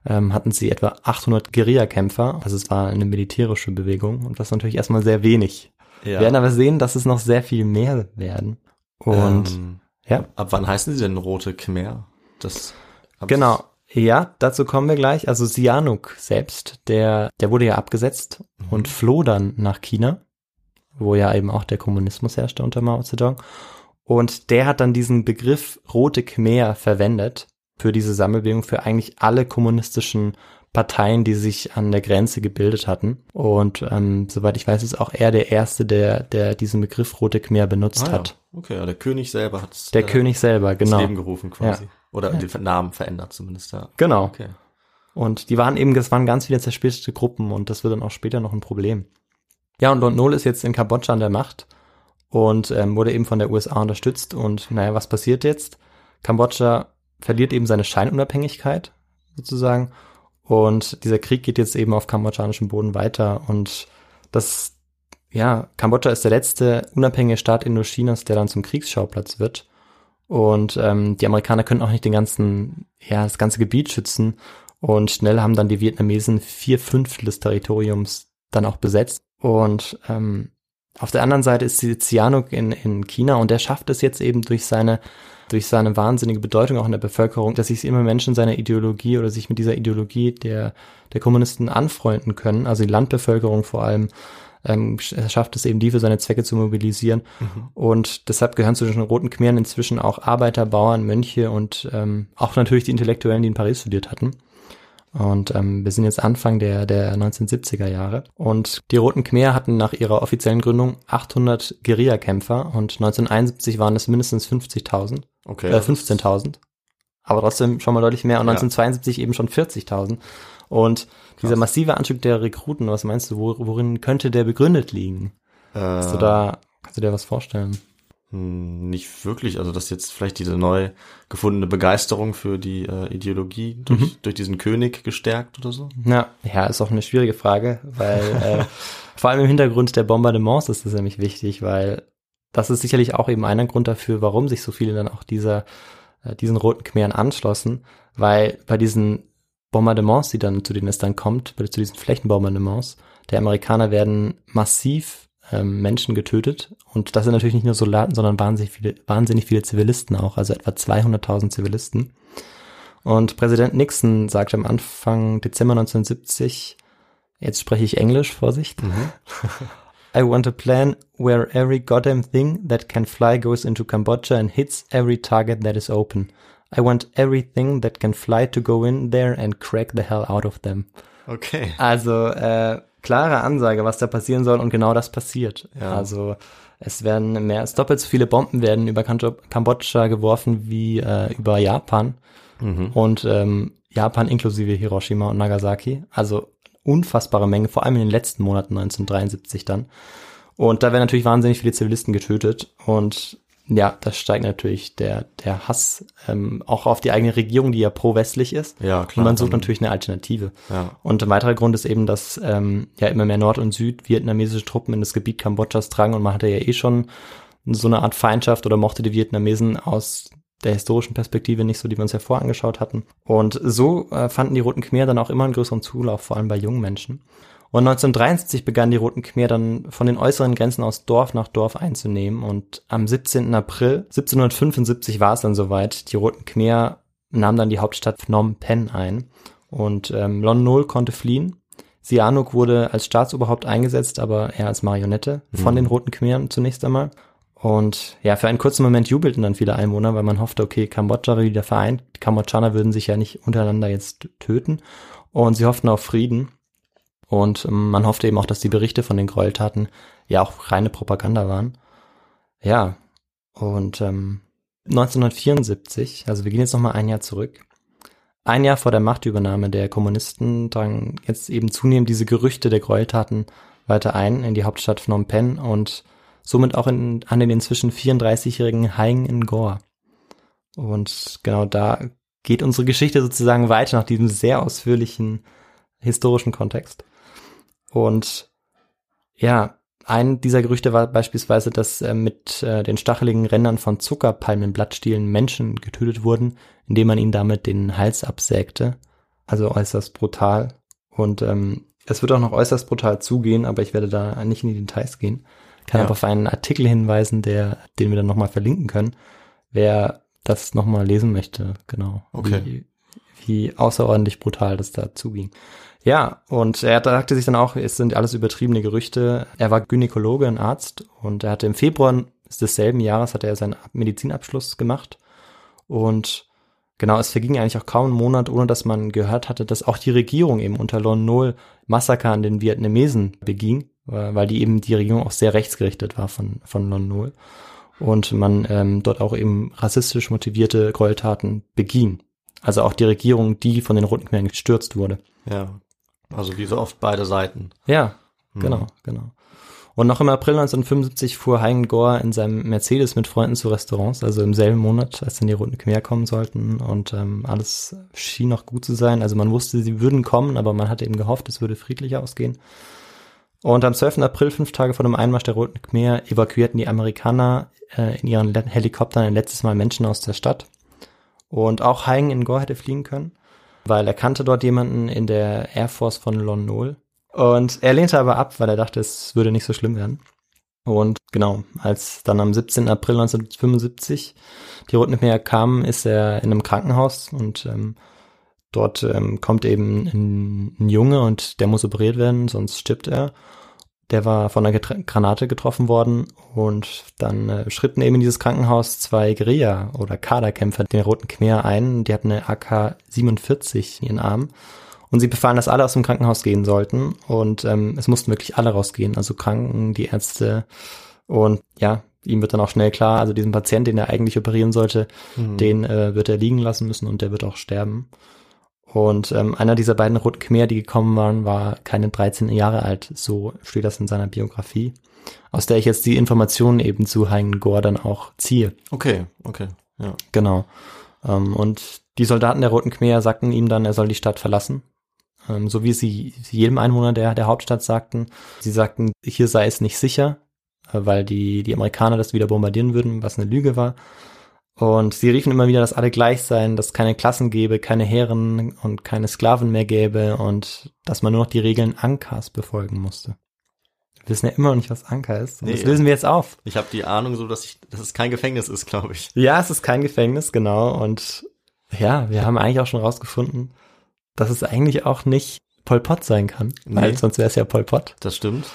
ähm, hatten sie etwa 800 Guerillakämpfer, also es war eine militärische Bewegung und das natürlich erstmal sehr wenig. Ja. Wir werden aber sehen, dass es noch sehr viel mehr werden. Und ähm, ja, ab wann heißen sie denn Rote Khmer? Das Genau. Ja, dazu kommen wir gleich. Also Sihanouk selbst, der, der wurde ja abgesetzt und floh dann nach China, wo ja eben auch der Kommunismus herrschte unter Mao Zedong. Und der hat dann diesen Begriff Rote Khmer verwendet für diese Sammelbewegung, für eigentlich alle kommunistischen Parteien, die sich an der Grenze gebildet hatten. Und ähm, soweit ich weiß, ist auch er der Erste, der, der diesen Begriff Rote Khmer benutzt Ah, ja. hat. Okay, ja, der König selber hat Der König selber, genau. Leben gerufen quasi. Oder den Namen verändert zumindest, ja. Genau. Okay. Und die waren eben, das waren ganz viele zersplitterte Gruppen und das wird dann auch später noch ein Problem. Ja, und Lon Nol ist jetzt in Kambodscha an der Macht und ähm, wurde eben von der USA unterstützt. Und naja, was passiert jetzt? Kambodscha verliert eben seine Scheinunabhängigkeit sozusagen. Und dieser Krieg geht jetzt eben auf kambodschanischem Boden weiter. Und das, ja, Kambodscha ist der letzte unabhängige Staat Indochinas, der dann zum Kriegsschauplatz wird. Und ähm, die Amerikaner können auch nicht den ganzen, ja, das ganze Gebiet schützen. Und schnell haben dann die Vietnamesen vier Fünftel des Territoriums dann auch besetzt. Und ähm, auf der anderen Seite ist Sihanouk in, in China und der schafft es jetzt eben durch seine durch seine wahnsinnige Bedeutung auch in der Bevölkerung, dass sich immer Menschen seiner Ideologie oder sich mit dieser Ideologie der, der Kommunisten anfreunden können, also die Landbevölkerung vor allem, ähm, sch- schafft es eben, die für seine Zwecke zu mobilisieren. Und deshalb gehören zu den Roten Khmeren inzwischen auch Arbeiter, Bauern, Mönche und ähm, auch natürlich die Intellektuellen, die in Paris studiert hatten. Und ähm, wir sind jetzt Anfang der, der 1970er Jahre. Und die Roten Khmer hatten nach ihrer offiziellen Gründung 800 Guerillakämpfer und 1971 waren es mindestens 50.000, Okay. äh, das ist- 15.000. Aber trotzdem schon mal deutlich mehr und Ja. 1972 eben schon 40.000. Und dieser Krass. massive Anstieg der Rekruten, was meinst du, wo, worin könnte der begründet liegen? Äh, Hast du da, kannst du dir was vorstellen? Hm, Nicht wirklich. Also, dass jetzt vielleicht diese neu gefundene Begeisterung für die äh, Ideologie durch, Mhm. durch diesen König gestärkt oder so? Ja, ja, ist auch eine schwierige Frage, weil äh, vor allem im Hintergrund der Bombardements ist das nämlich wichtig, weil das ist sicherlich auch eben einer Grund dafür, warum sich so viele dann auch dieser äh, diesen roten Khmeren anschlossen, weil bei diesen Bombardements, die dann zu denen es dann kommt, bei- zu diesen Flächenbombardements, der Amerikaner werden massiv ähm, Menschen getötet und das sind natürlich nicht nur Soldaten, sondern wahnsinnig viele, wahnsinnig viele Zivilisten auch, also etwa 200.000 Zivilisten. Und Präsident Nixon sagte am Anfang Dezember 1970, jetzt spreche ich Englisch, Vorsicht, I want a plan where every goddamn thing that can fly goes into Cambodia and hits every target that is open. I want everything that can fly to go in there and crack the hell out of them. Okay. Also äh, klare Ansage, was da passieren soll und genau das passiert. Ja. Also es werden mehr als doppelt so viele Bomben werden über Kambo- Kambodscha geworfen wie äh, über Japan und ähm, Japan inklusive Hiroshima und Nagasaki. Also unfassbare Menge, vor allem in den letzten Monaten 1973 dann. Und da werden natürlich wahnsinnig viele Zivilisten getötet und ja, da steigt natürlich der, der Hass ähm, auch auf die eigene Regierung, die ja pro-westlich ist. Ja, klar, Und man sucht natürlich eine Alternative. Ja. Und ein weiterer Grund ist eben, dass ähm, ja immer mehr Nord- und Süd-vietnamesische Truppen in das Gebiet Kambodschas drangen und man hatte ja eh schon so eine Art Feindschaft oder mochte die Vietnamesen aus der historischen Perspektive nicht so, die wir uns ja vorher angeschaut hatten. Und so äh, fanden die Roten Khmer dann auch immer einen größeren Zulauf, vor allem bei jungen Menschen. Und 1973 begannen die Roten Khmer dann von den äußeren Grenzen aus Dorf nach Dorf einzunehmen. Und am 17. April 1775 war es dann soweit. Die Roten Khmer nahmen dann die Hauptstadt Phnom Penh ein. Und ähm, Lon Nol konnte fliehen. Sihanouk wurde als Staatsoberhaupt eingesetzt, aber eher als Marionette von den Roten Khmeren zunächst einmal. Und ja, für einen kurzen Moment jubelten dann viele Einwohner, weil man hoffte, okay, Kambodscha wird wieder vereint. Die Kambodschaner würden sich ja nicht untereinander jetzt töten. Und sie hofften auf Frieden. Und ähm, man hoffte eben auch, dass die Berichte von den Gräueltaten ja auch reine Propaganda waren. Ja, und ähm, 1974, also wir gehen jetzt nochmal ein Jahr zurück. Ein Jahr vor der Machtübernahme der Kommunisten drangen jetzt eben zunehmend diese Gerüchte der Gräueltaten weiter ein in die Hauptstadt Phnom Penh und somit auch in, an den inzwischen 34-jährigen Haing Ngor. Und genau da geht unsere Geschichte sozusagen weiter nach diesem sehr ausführlichen historischen Kontext. Und ja, ein dieser Gerüchte war beispielsweise, dass äh, mit äh, den stacheligen Rändern von Zuckerpalmenblattstielen Menschen getötet wurden, indem man ihnen damit den Hals absägte. Also äußerst brutal. Und ähm, es wird auch noch äußerst brutal zugehen, aber ich werde da nicht in die Details gehen. Kann Ja. aber auf einen Artikel hinweisen, der, den wir dann nochmal verlinken können, wer das nochmal lesen möchte, genau. Okay. Wie, wie außerordentlich brutal das da zuging. Ja, und er sagte sich dann auch, es sind alles übertriebene Gerüchte. Er war Gynäkologe, ein Arzt und er hatte im Februar desselben Jahres hatte er seinen Medizinabschluss gemacht und genau, es verging eigentlich auch kaum ein Monat, ohne dass man gehört hatte, dass auch die Regierung eben unter Lon Nol Massaker an den Vietnamesen beging, weil die eben die Regierung auch sehr rechtsgerichtet war von, von Lon Nol und man ähm, dort auch eben rassistisch motivierte Gräueltaten beging. Also auch die Regierung, die von den Roten Khmeren gestürzt wurde. Ja. Also wie so oft beide Seiten. Ja, genau, genau. Und noch im April 1975 fuhr Hein Gore in seinem Mercedes mit Freunden zu Restaurants, also im selben Monat, als dann die Roten Khmer kommen sollten. Und ähm, alles schien noch gut zu sein. Also man wusste, sie würden kommen, aber man hatte eben gehofft, es würde friedlich ausgehen. Und am 12. April, fünf Tage vor dem Einmarsch der Roten Khmer, evakuierten die Amerikaner äh, in ihren Helikoptern ein letztes Mal Menschen aus der Stadt. Und auch Hein in Gore hätte fliehen können, weil er kannte dort jemanden in der Air Force von Lon Nol. Und er lehnte aber ab, weil er dachte, es würde nicht so schlimm werden. Und genau, als dann am 17. April 1975 die Roten Khmer kamen, ist er in einem Krankenhaus und ähm, dort ähm, kommt eben ein, ein Junge und der muss operiert werden, sonst stirbt er. Der war von einer Getra Granate getroffen worden und dann äh, schritten eben in dieses Krankenhaus zwei Guerilla- oder Kaderkämpfer der Roten Khmer ein. Die hatten eine AK-47 in ihren Armen und sie befahlen, dass alle aus dem Krankenhaus gehen sollten und ähm, es mussten wirklich alle rausgehen, also Kranken, die Ärzte und ja, ihm wird dann auch schnell klar, also diesen Patient, den er eigentlich operieren sollte, den äh, wird er liegen lassen müssen und der wird auch sterben. Und ähm, einer dieser beiden Roten Khmer, die gekommen waren, war keine 13 Jahre alt. So steht das in seiner Biografie, aus der ich jetzt die Informationen eben zu Hein Gore dann auch ziehe. Okay, okay, ja. Genau. Ähm, und die Soldaten der Roten Khmer sagten ihm dann, er soll die Stadt verlassen. Ähm, so wie sie jedem Einwohner der, der Hauptstadt sagten. Sie sagten, hier sei es nicht sicher, äh, weil die, die Amerikaner das wieder bombardieren würden, was eine Lüge war. Und sie riefen immer wieder, dass alle gleich seien, dass es keine Klassen gäbe, keine Herren und keine Sklaven mehr gäbe und dass man nur noch die Regeln Ankas befolgen musste. Wir wissen ja immer noch nicht, was Anker ist. Und Nee. das lösen wir jetzt auf. Ich habe die Ahnung so, dass ich, dass es kein Gefängnis ist, glaube ich. Ja, es ist kein Gefängnis, genau. Und ja, wir haben eigentlich auch schon rausgefunden, dass es eigentlich auch nicht Pol Pot sein kann. Weil Nee. sonst wäre es ja Pol Pot. Das stimmt.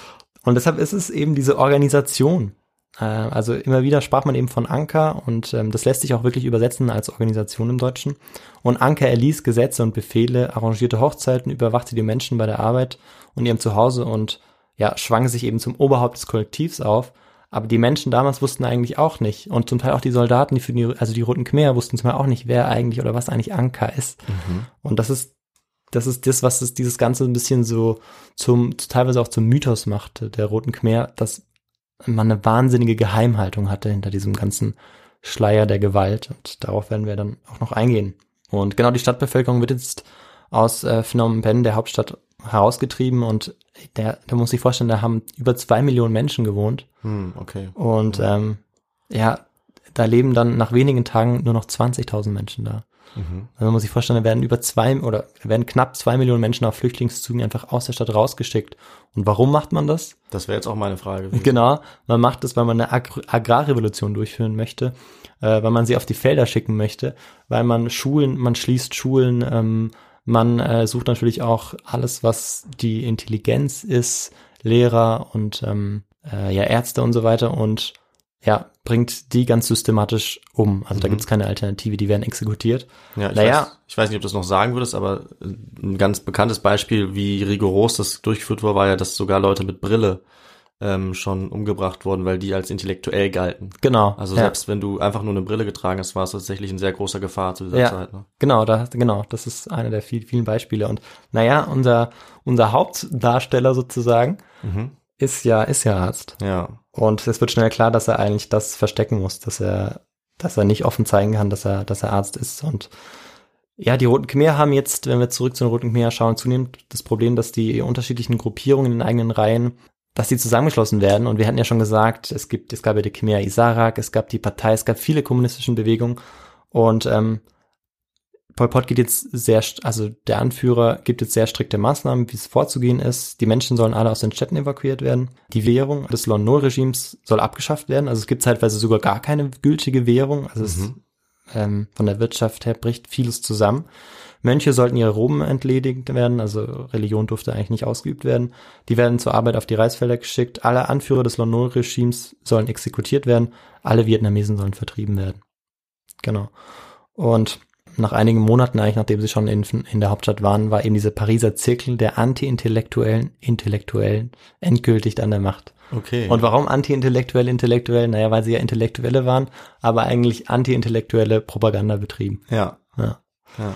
Und deshalb ist es eben diese Organisation. Äh, also immer wieder sprach man eben von Anker und ähm, das lässt sich auch wirklich übersetzen als Organisation im Deutschen. Und Anker erließ Gesetze und Befehle, arrangierte Hochzeiten, überwachte die Menschen bei der Arbeit und ihrem Zuhause und ja, schwang sich eben zum Oberhaupt des Kollektivs auf. Aber die Menschen damals wussten eigentlich auch nicht und zum Teil auch die Soldaten, die für die, also die Roten Khmer wussten zum Teil auch nicht, wer eigentlich oder was eigentlich Anker ist. Und das ist das ist das, was es dieses Ganze ein bisschen so zum, teilweise auch zum Mythos macht, der Roten Khmer, dass man eine wahnsinnige Geheimhaltung hatte hinter diesem ganzen Schleier der Gewalt. Und darauf werden wir dann auch noch eingehen. Und genau die Stadtbevölkerung wird jetzt aus äh, Phnom Penh, der Hauptstadt, herausgetrieben und der, da muss ich vorstellen, da haben über zwei Millionen Menschen gewohnt. Hm, okay. Und ähm, ja, da leben dann nach wenigen Tagen nur noch 20.000 Menschen da. Mhm. Also man muss sich vorstellen, da werden über zwei oder werden knapp zwei Millionen Menschen auf Flüchtlingszügen einfach aus der Stadt rausgeschickt. Und warum macht man das? Das wäre jetzt auch meine Frage. Genau, man macht das, weil man eine Agr Agrarrevolution durchführen möchte, äh, weil man sie auf die Felder schicken möchte, weil man Schulen, man schließt Schulen, ähm, man äh, sucht natürlich auch alles, was die Intelligenz ist, Lehrer und ähm, äh, ja Ärzte und so weiter und ja, bringt die ganz systematisch um. Also da gibt's keine Alternative, die werden exekutiert. Ja, ich, Naja. weiß, ich weiß nicht, ob du das noch sagen würdest, aber ein ganz bekanntes Beispiel, wie rigoros das durchgeführt wurde, war ja, dass sogar Leute mit Brille ähm, schon umgebracht wurden, weil die als intellektuell galten. Genau. Also ja. selbst wenn du einfach nur eine Brille getragen hast, war es tatsächlich in sehr großer Gefahr zu dieser Ja. Zeit. Ne? Genau, da, genau, das ist einer der vielen, vielen Beispiele. Und naja, unser, unser Hauptdarsteller sozusagen Mhm. Ist ja, ist ja Arzt. Ja. Und es wird schnell klar, dass er eigentlich das verstecken muss, dass er, dass er nicht offen zeigen kann, dass er, dass er Arzt ist. Und ja, die Roten Khmer haben jetzt, wenn wir zurück zu den Roten Khmer schauen, zunehmend das Problem, dass die unterschiedlichen Gruppierungen in den eigenen Reihen, dass die zusammengeschlossen werden. Und wir hatten ja schon gesagt, es gibt, es gab ja die Khmer Isarak, es gab die Partei, es gab viele kommunistische Bewegungen. Und ähm, Pol Pot geht jetzt sehr, also der Anführer gibt jetzt sehr strikte Maßnahmen, wie es vorzugehen ist. Die Menschen sollen alle aus den Städten evakuiert werden. Die Währung des Lon Nol-Regimes soll abgeschafft werden. Also es gibt zeitweise sogar gar keine gültige Währung. Also es, ähm, von der Wirtschaft her bricht vieles zusammen. Mönche sollten ihre Roben entledigt werden, also Religion durfte eigentlich nicht ausgeübt werden. Die werden zur Arbeit auf die Reisfelder geschickt. Alle Anführer des Lon Nol-Regimes sollen exekutiert werden. Alle Vietnamesen sollen vertrieben werden. Genau. Und nach einigen Monaten, eigentlich nachdem sie schon in, in der Hauptstadt waren, war eben dieser Pariser Zirkel der anti-intellektuellen Intellektuellen endgültig an der Macht. Okay. Und warum anti-intellektuell intellektuell? Naja, weil sie ja Intellektuelle waren, aber eigentlich anti-intellektuelle Propaganda betrieben. ja. Ja. Ja.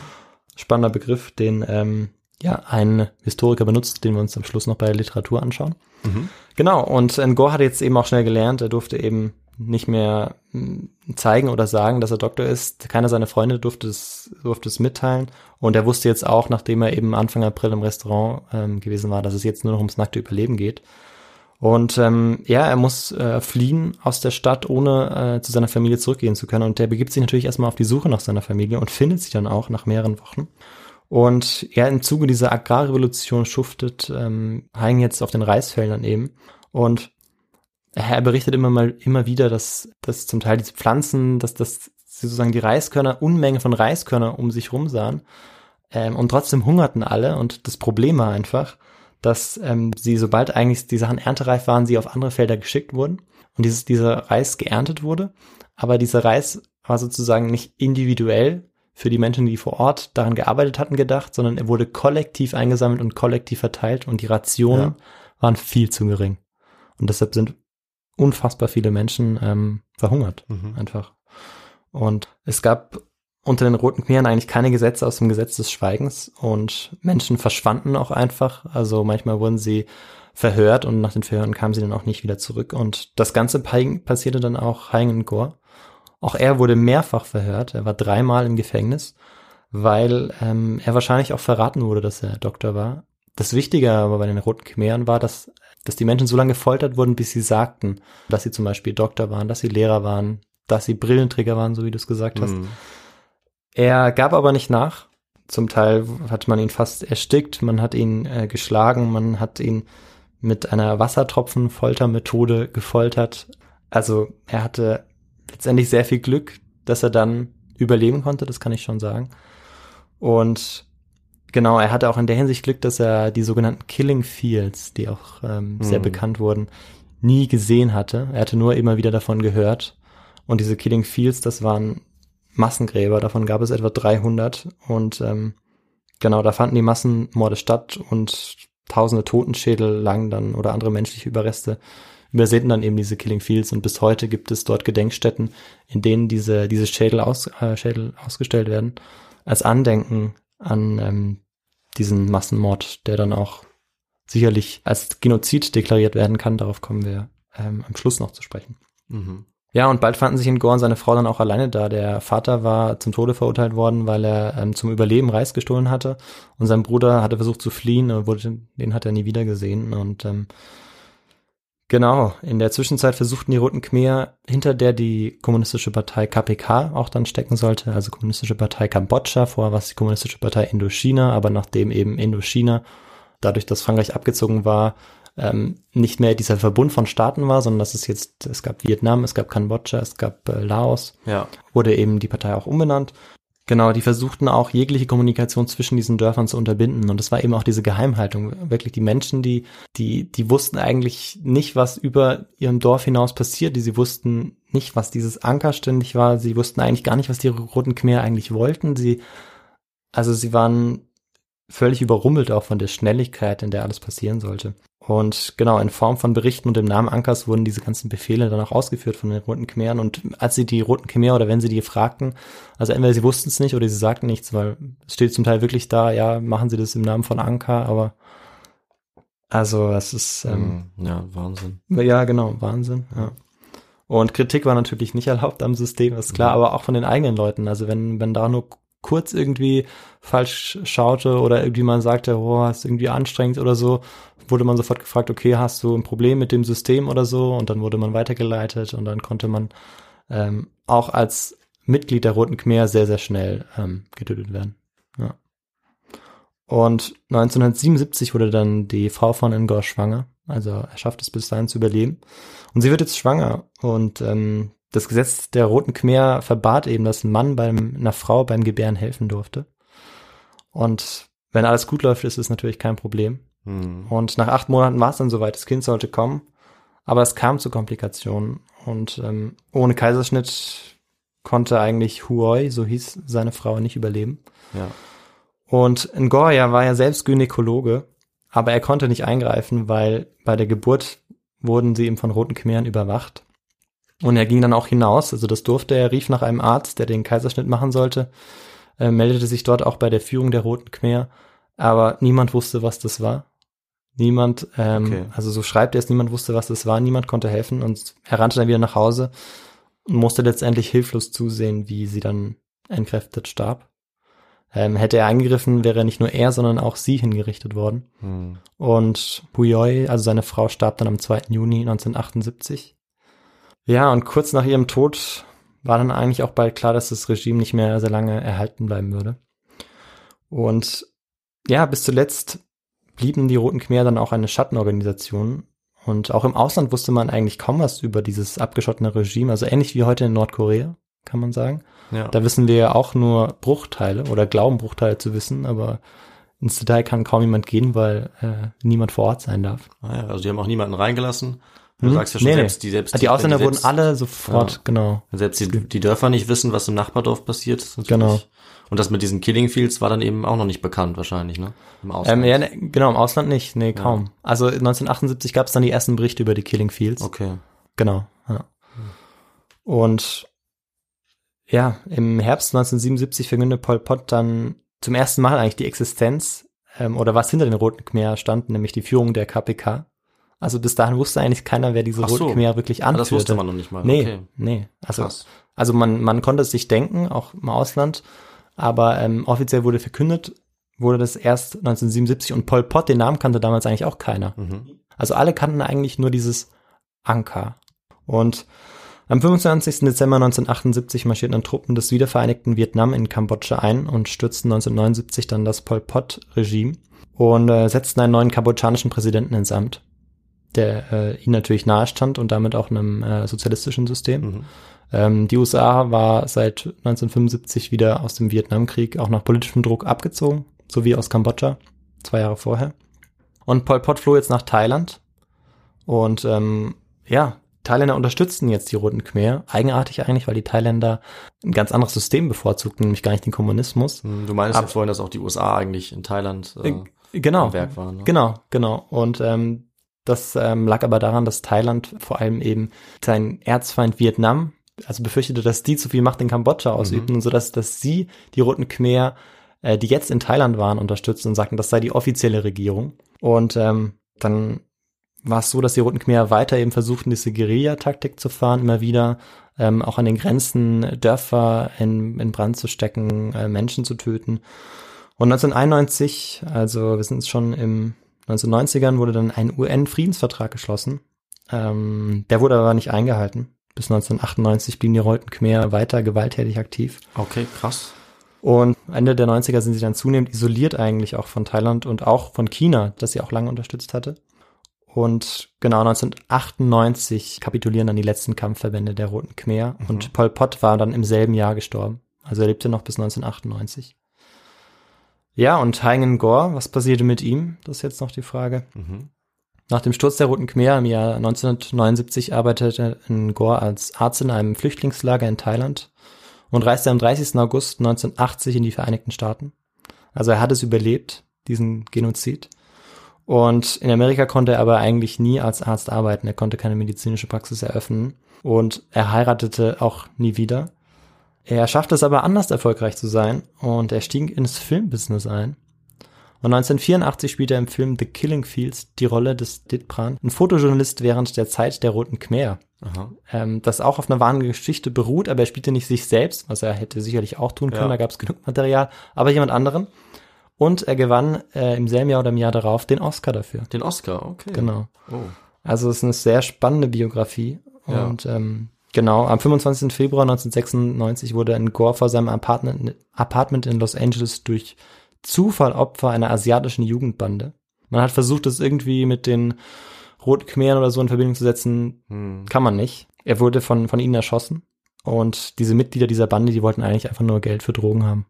Spannender Begriff, den ähm, ja ein Historiker benutzt, den wir uns am Schluss noch bei der Literatur anschauen. Mhm. Genau, und Ngor hat jetzt eben auch schnell gelernt, er durfte eben nicht mehr mh, zeigen oder sagen, dass er Doktor ist. Keiner seiner Freunde durfte es, durfte es mitteilen. Und er wusste jetzt auch, nachdem er eben Anfang April im Restaurant ähm, gewesen war, dass es jetzt nur noch ums nackte Überleben geht. Und ähm, ja, er muss äh, fliehen aus der Stadt, ohne äh, zu seiner Familie zurückgehen zu können. Und der begibt sich natürlich erstmal auf die Suche nach seiner Familie und findet sie dann auch nach mehreren Wochen. Und ja, im Zuge dieser Agrarrevolution schuftet ähm, Hein jetzt auf den Reisfeldern eben. Und er berichtet immer mal immer wieder, dass, dass zum Teil diese Pflanzen, dass das sozusagen die Reiskörner, Unmenge von Reiskörner um sich rum sahen. Ähm, und trotzdem hungerten alle. Und das Problem war einfach, dass ähm, sie, sobald eigentlich die Sachen erntereif waren, sie auf andere Felder geschickt wurden und dieses, dieser Reis geerntet wurde. Aber dieser Reis war sozusagen nicht individuell für die Menschen, die vor Ort daran gearbeitet hatten, gedacht, sondern er wurde kollektiv eingesammelt und kollektiv verteilt und die Rationen Ja. waren viel zu gering. Und deshalb sind unfassbar viele Menschen ähm, verhungert Mhm. einfach. Und es gab unter den Roten Khmeren eigentlich keine Gesetze aus dem Gesetz des Schweigens und Menschen verschwanden auch einfach. Also manchmal wurden sie verhört und nach den Verhören kamen sie dann auch nicht wieder zurück. Und das Ganze passierte dann auch Haingen Gore. Auch er wurde mehrfach verhört. Er war dreimal im Gefängnis, weil ähm, er wahrscheinlich auch verraten wurde, dass er Doktor war. Das Wichtige aber bei den Roten Khmeren war, dass, dass die Menschen so lange gefoltert wurden, bis sie sagten, dass sie zum Beispiel Doktor waren, dass sie Lehrer waren, dass sie Brillenträger waren, so wie du es gesagt hast. Mhm. Er gab aber nicht nach. Zum Teil hat man ihn fast erstickt, man hat ihn äh, geschlagen, man hat ihn mit einer Wassertropfenfoltermethode gefoltert. Also er hatte letztendlich sehr viel Glück, dass er dann überleben konnte, das kann ich schon sagen. Und genau, er hatte auch in der Hinsicht Glück, dass er die sogenannten Killing Fields, die auch ähm, mhm. sehr bekannt wurden, nie gesehen hatte. Er hatte nur immer wieder davon gehört. Und diese Killing Fields, das waren Massengräber, davon gab es etwa 300 und ähm, genau, da fanden die Massenmorde statt und tausende Totenschädel lagen dann oder andere menschliche Überreste übersäten dann eben diese Killing Fields und bis heute gibt es dort Gedenkstätten, in denen diese, diese Schädel, aus, äh, Schädel ausgestellt werden, als Andenken an ähm, diesen Massenmord, der dann auch sicherlich als Genozid deklariert werden kann. Darauf kommen wir ähm, am Schluss noch zu sprechen. Mhm. Ja, und bald fanden sich in Gorn seine Frau dann auch alleine da. Der Vater war zum Tode verurteilt worden, weil er ähm, zum Überleben Reis gestohlen hatte. Und sein Bruder hatte versucht zu fliehen, und wurde, den hat er nie wieder gesehen. Und ähm, genau, in der Zwischenzeit versuchten die Roten Khmer, hinter der die kommunistische Partei KPK auch dann stecken sollte, also kommunistische Partei Kambodscha, vorher war es die kommunistische Partei Indochina, aber nachdem eben Indochina, dadurch, dass Frankreich abgezogen war, ähm, nicht mehr dieser Verbund von Staaten war, sondern dass es jetzt, es gab Vietnam, es gab Kambodscha, es gab äh, Laos, ja. wurde eben die Partei auch umbenannt. Genau, die versuchten auch jegliche Kommunikation zwischen diesen Dörfern zu unterbinden. Und es war eben auch diese Geheimhaltung. Wirklich die Menschen, die, die, die wussten eigentlich nicht, was über ihrem Dorf hinaus passiert. Die, sie wussten nicht, was dieses Anker ständig war. Sie wussten eigentlich gar nicht, was die Roten Khmer eigentlich wollten. Sie, also sie waren völlig überrumpelt auch von der Schnelligkeit, in der alles passieren sollte. Und genau, in Form von Berichten und im Namen Ankers wurden diese ganzen Befehle dann auch ausgeführt von den Roten Khmeren. Und als sie die Roten Khmer oder wenn sie die fragten, also entweder sie wussten es nicht oder sie sagten nichts, weil es steht zum Teil wirklich da, ja, machen sie das im Namen von Anker, aber also es ist ähm, hm, ja Wahnsinn. Ja, genau, Wahnsinn, ja. Und Kritik war natürlich nicht erlaubt am System, ist klar, mhm. aber auch von den eigenen Leuten. Also wenn, wenn da nur kurz irgendwie falsch schaute oder irgendwie man sagte, oh, ist irgendwie anstrengend oder so, wurde man sofort gefragt, okay, hast du ein Problem mit dem System oder so? Und dann wurde man weitergeleitet und dann konnte man ähm, auch als Mitglied der Roten Khmer sehr, sehr schnell ähm, getötet werden. Ja. Und 1977 wurde dann die Frau von Ngor schwanger. Also er schafft es bis dahin zu überleben. Und sie wird jetzt schwanger. Und ähm, das Gesetz der Roten Khmer verbat eben, dass ein Mann beim, einer Frau beim Gebären helfen durfte. Und wenn alles gut läuft, ist es natürlich kein Problem. Mhm. Und nach acht Monaten war es dann soweit, das Kind sollte kommen. Aber es kam zu Komplikationen. Und ähm, ohne Kaiserschnitt konnte eigentlich Huoi, so hieß seine Frau, nicht überleben. Ja. Und Ngoria war ja selbst Gynäkologe, aber er konnte nicht eingreifen, weil bei der Geburt wurden sie ihm von Roten Khmeren überwacht. Und er ging dann auch hinaus, also das durfte er, rief nach einem Arzt, der den Kaiserschnitt machen sollte, äh, meldete sich dort auch bei der Führung der Roten Khmer, aber niemand wusste, was das war. Niemand, ähm, okay. also so schreibt er es, niemand wusste, was das war, niemand konnte helfen und er rannte dann wieder nach Hause und musste letztendlich hilflos zusehen, wie sie dann entkräftet starb. Ähm, hätte er eingegriffen, wäre nicht nur er, sondern auch sie hingerichtet worden. Hm. Und Buyoi, also seine Frau, starb dann am 2. Juni 1978. Ja, und kurz nach ihrem Tod war dann eigentlich auch bald klar, dass das Regime nicht mehr sehr lange erhalten bleiben würde. Und ja, bis zuletzt blieben die Roten Khmer dann auch eine Schattenorganisation. Und auch im Ausland wusste man eigentlich kaum was über dieses abgeschottene Regime, also ähnlich wie heute in Nordkorea, kann man sagen. Ja. Da wissen wir ja auch nur Bruchteile oder glauben Bruchteile zu wissen, aber ins Detail kann kaum jemand gehen, weil äh, niemand vor Ort sein darf. Ah ja, also die haben auch niemanden reingelassen. Du hm? sagst ja schon, nee, selbst die selbst. Die Ausländer die selbst, wurden alle sofort, ja, genau. Selbst die, die Dörfer nicht wissen, was im Nachbardorf passiert. Genau. Und das mit diesen Killing Fields war dann eben auch noch nicht bekannt wahrscheinlich, ne? Im Ausland. Ähm, ja, ne, genau, im Ausland nicht, nee, kaum. Ja. Also 1978 gab es dann die ersten Berichte über die Killing Fields. Okay. Genau, ja. Und ja, im Herbst 1977 verkündete Pol Pot dann zum ersten Mal eigentlich die Existenz ähm, oder was hinter den Roten Khmer stand, nämlich die Führung der KPK. Also bis dahin wusste eigentlich keiner, wer diese Ach so. Roten Khmer wirklich Ah, anführte. das wusste man noch nicht mal. Nee, Okay. nee. Also, Krass. also man, man konnte es sich denken, auch im Ausland, aber ähm, offiziell wurde verkündet, wurde das erst 1977 und Pol Pot, den Namen kannte damals eigentlich auch keiner. Mhm. Also alle kannten eigentlich nur dieses Anker. Und am 25. Dezember 1978 marschierten dann Truppen des wiedervereinigten Vietnam in Kambodscha ein und stürzten 1979 dann das Pol Pot-Regime und äh, setzten einen neuen kambodschanischen Präsidenten ins Amt, der äh, ihnen natürlich nahestand und damit auch einem äh, sozialistischen System. Mhm. Ähm, die USA war seit 1975 wieder aus dem Vietnamkrieg auch nach politischem Druck abgezogen, sowie aus Kambodscha, zwei Jahre vorher. Und Pol Pot floh jetzt nach Thailand. Und ähm, ja, Thailänder unterstützten jetzt die Roten Khmer. Eigenartig eigentlich, weil die Thailänder ein ganz anderes System bevorzugten, nämlich gar nicht den Kommunismus. Mhm. Du meinst ja vorhin, dass auch die USA eigentlich in Thailand äh, Äh, genau. am Werk waren. Ne? Genau, genau. Und ähm, das ähm, lag aber daran, dass Thailand vor allem eben sein Erzfeind Vietnam, also befürchtete, dass die zu viel Macht in Kambodscha ausübten und so dass, dass sie die Roten Khmer, äh, die jetzt in Thailand waren, unterstützten und sagten, das sei die offizielle Regierung. Und ähm, dann war es so, dass die Roten Khmer weiter eben versuchten, diese Guerilla-Taktik zu fahren, immer wieder ähm, auch an den Grenzen Dörfer in, in Brand zu stecken, äh, Menschen zu töten. Und 1991, also wir sind schon im 1990ern, wurde dann ein UN-Friedensvertrag geschlossen. Ähm, der wurde aber nicht eingehalten. Bis 1998 blieben die Roten Khmer weiter gewalttätig aktiv. Okay, krass. Und Ende der 90er sind sie dann zunehmend isoliert eigentlich auch von Thailand und auch von China, das sie auch lange unterstützt hatte. Und genau 1998 kapitulieren dann die letzten Kampfverbände der Roten Khmer und Pol Pot war dann im selben Jahr gestorben. Also er lebte noch bis 1998. Ja, und Haingen Gore, was passierte mit ihm? Das ist jetzt noch die Frage. Mhm. Nach dem Sturz der Roten Khmer im Jahr 1979 arbeitete Gore als Arzt in einem Flüchtlingslager in Thailand und reiste am 30. August 1980 in die Vereinigten Staaten. Also er hat es überlebt, diesen Genozid. Und in Amerika konnte er aber eigentlich nie als Arzt arbeiten. Er konnte keine medizinische Praxis eröffnen. Und er heiratete auch nie wieder. Er schaffte es aber anders erfolgreich zu sein und er stieg ins Filmbusiness ein. Und 1984 spielte er im Film The Killing Fields die Rolle des Ditpran, ein Fotojournalist während der Zeit der Roten Khmer, Aha. ähm, das auch auf einer wahren Geschichte beruht, aber er spielte nicht sich selbst, was er hätte sicherlich auch tun können, Ja. da gab es genug Material, aber jemand anderen. Und er gewann äh, im selben Jahr oder im Jahr darauf den Oscar dafür. Den Oscar, okay. Genau. Oh. Also es ist eine sehr spannende Biografie. Ja. Und ähm, genau, am 25. Februar 1996 wurde ein Gore vor seinem Apartment, Apartment in Los Angeles durch Zufall Opfer einer asiatischen Jugendbande. Man hat versucht, das irgendwie mit den Roten Khmeren oder so in Verbindung zu setzen. Hm. Kann man nicht. Er wurde von, von ihnen erschossen. Und diese Mitglieder dieser Bande, die wollten eigentlich einfach nur Geld für Drogen haben.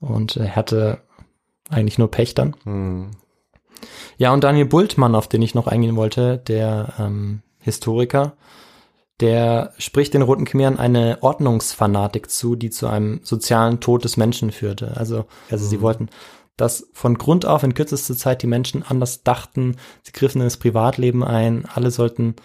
Und er hatte eigentlich nur Pech dann. Hm. Ja, und Daniel Bultmann, auf den ich noch eingehen wollte, der ähm, Historiker, der spricht den Roten Khmeren eine Ordnungsfanatik zu, die zu einem sozialen Tod des Menschen führte. Also, also sie wollten, dass von Grund auf in kürzester Zeit die Menschen anders dachten, sie griffen in das Privatleben ein, alle sollten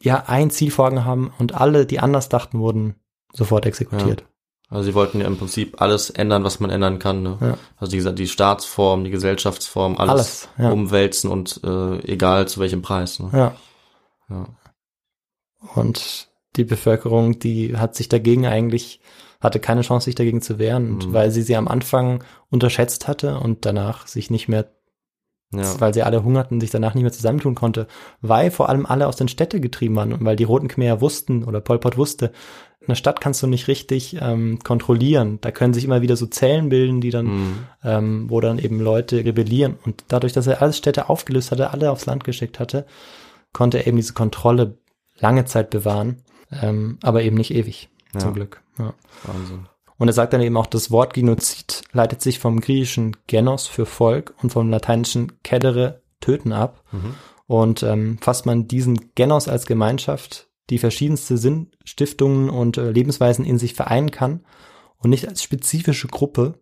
ja ein Ziel vor Augen haben und alle, die anders dachten, wurden sofort exekutiert. Also sie wollten ja im Prinzip alles ändern, was man ändern kann. Ne? Ja. Also die, die Staatsform, die Gesellschaftsform, alles, Alles, ja. umwälzen und äh, egal zu welchem Preis. Ne? Ja. Ja. Und die Bevölkerung, die hat sich dagegen eigentlich, hatte keine Chance, sich dagegen zu wehren, und Mhm. weil sie sie am Anfang unterschätzt hatte und danach sich nicht mehr, Ja. weil sie alle hungerten, sich danach nicht mehr zusammentun konnte, weil vor allem alle aus den Städten getrieben waren und weil die Roten Khmer wussten oder Pol Pot wusste, eine Stadt kannst du nicht richtig ähm, kontrollieren. Da können sich immer wieder so Zellen bilden, die dann, Hm. ähm, wo dann eben Leute rebellieren. Und dadurch, dass er alles Städte aufgelöst hatte, alle aufs Land geschickt hatte, konnte er eben diese Kontrolle lange Zeit bewahren, ähm, aber eben nicht ewig, Ja. zum Glück. Ja. Wahnsinn. Und er sagt dann eben auch, das Wort Genozid leitet sich vom griechischen Genos für Volk und vom lateinischen Cedere, töten ab. Mhm. Und ähm, fasst man diesen Genos als Gemeinschaft, die verschiedenste Sinnstiftungen und äh, Lebensweisen in sich vereinen kann und nicht als spezifische Gruppe,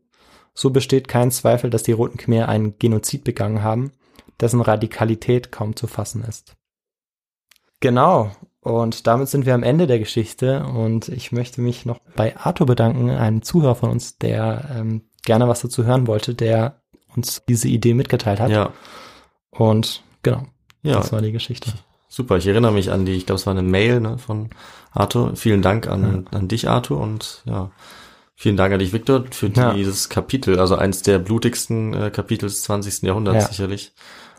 so besteht kein Zweifel, dass die Roten Khmer einen Genozid begangen haben, dessen Radikalität kaum zu fassen ist. Genau. Und damit sind wir am Ende der Geschichte und ich möchte mich noch bei Arthur bedanken, einem Zuhörer von uns, der ähm, gerne was dazu hören wollte, der uns diese Idee mitgeteilt hat. Ja, Und genau, ja. das war die Geschichte. Super, ich erinnere mich an die, ich glaube, es war eine Mail ne, von Arthur. Vielen Dank an, an dich, Arthur, und ja, vielen Dank an dich, Victor, für Ja. dieses Kapitel, also eins der blutigsten äh, Kapitel des 20. Jahrhunderts Ja. sicherlich.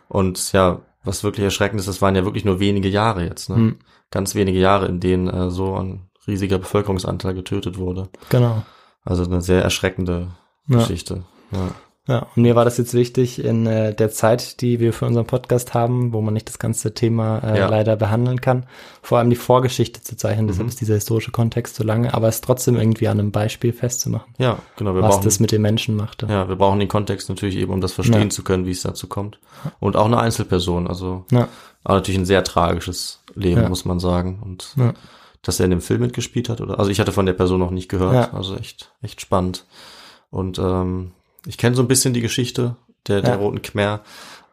Und ja, was wirklich erschreckend ist, das waren ja wirklich nur wenige Jahre jetzt, ne? Hm. Ganz wenige Jahre, in denen äh, so ein riesiger Bevölkerungsanteil getötet wurde. Genau. Also eine sehr erschreckende Ja. Geschichte. Ja. Ja, und mir war das jetzt wichtig in äh, der Zeit, die wir für unseren Podcast haben, wo man nicht das ganze Thema äh, Ja. leider behandeln kann, vor allem die Vorgeschichte zu zeichnen. Deshalb Mhm. ist dieser historische Kontext so lange, aber es trotzdem irgendwie an einem Beispiel festzumachen, ja, genau. Wir was brauchen das mit den Menschen machte. Ja, wir brauchen den Kontext natürlich eben, um das verstehen Ja. zu können, wie es dazu kommt. Und auch eine Einzelperson, also Ja. aber natürlich ein sehr tragisches Leben, Ja. muss man sagen. Und dass er in dem Film mitgespielt hat, oder? Also ich hatte von der Person noch nicht gehört, Ja. also echt, echt spannend. Und ähm, ich kenne so ein bisschen die Geschichte der, der Ja. Roten Khmer,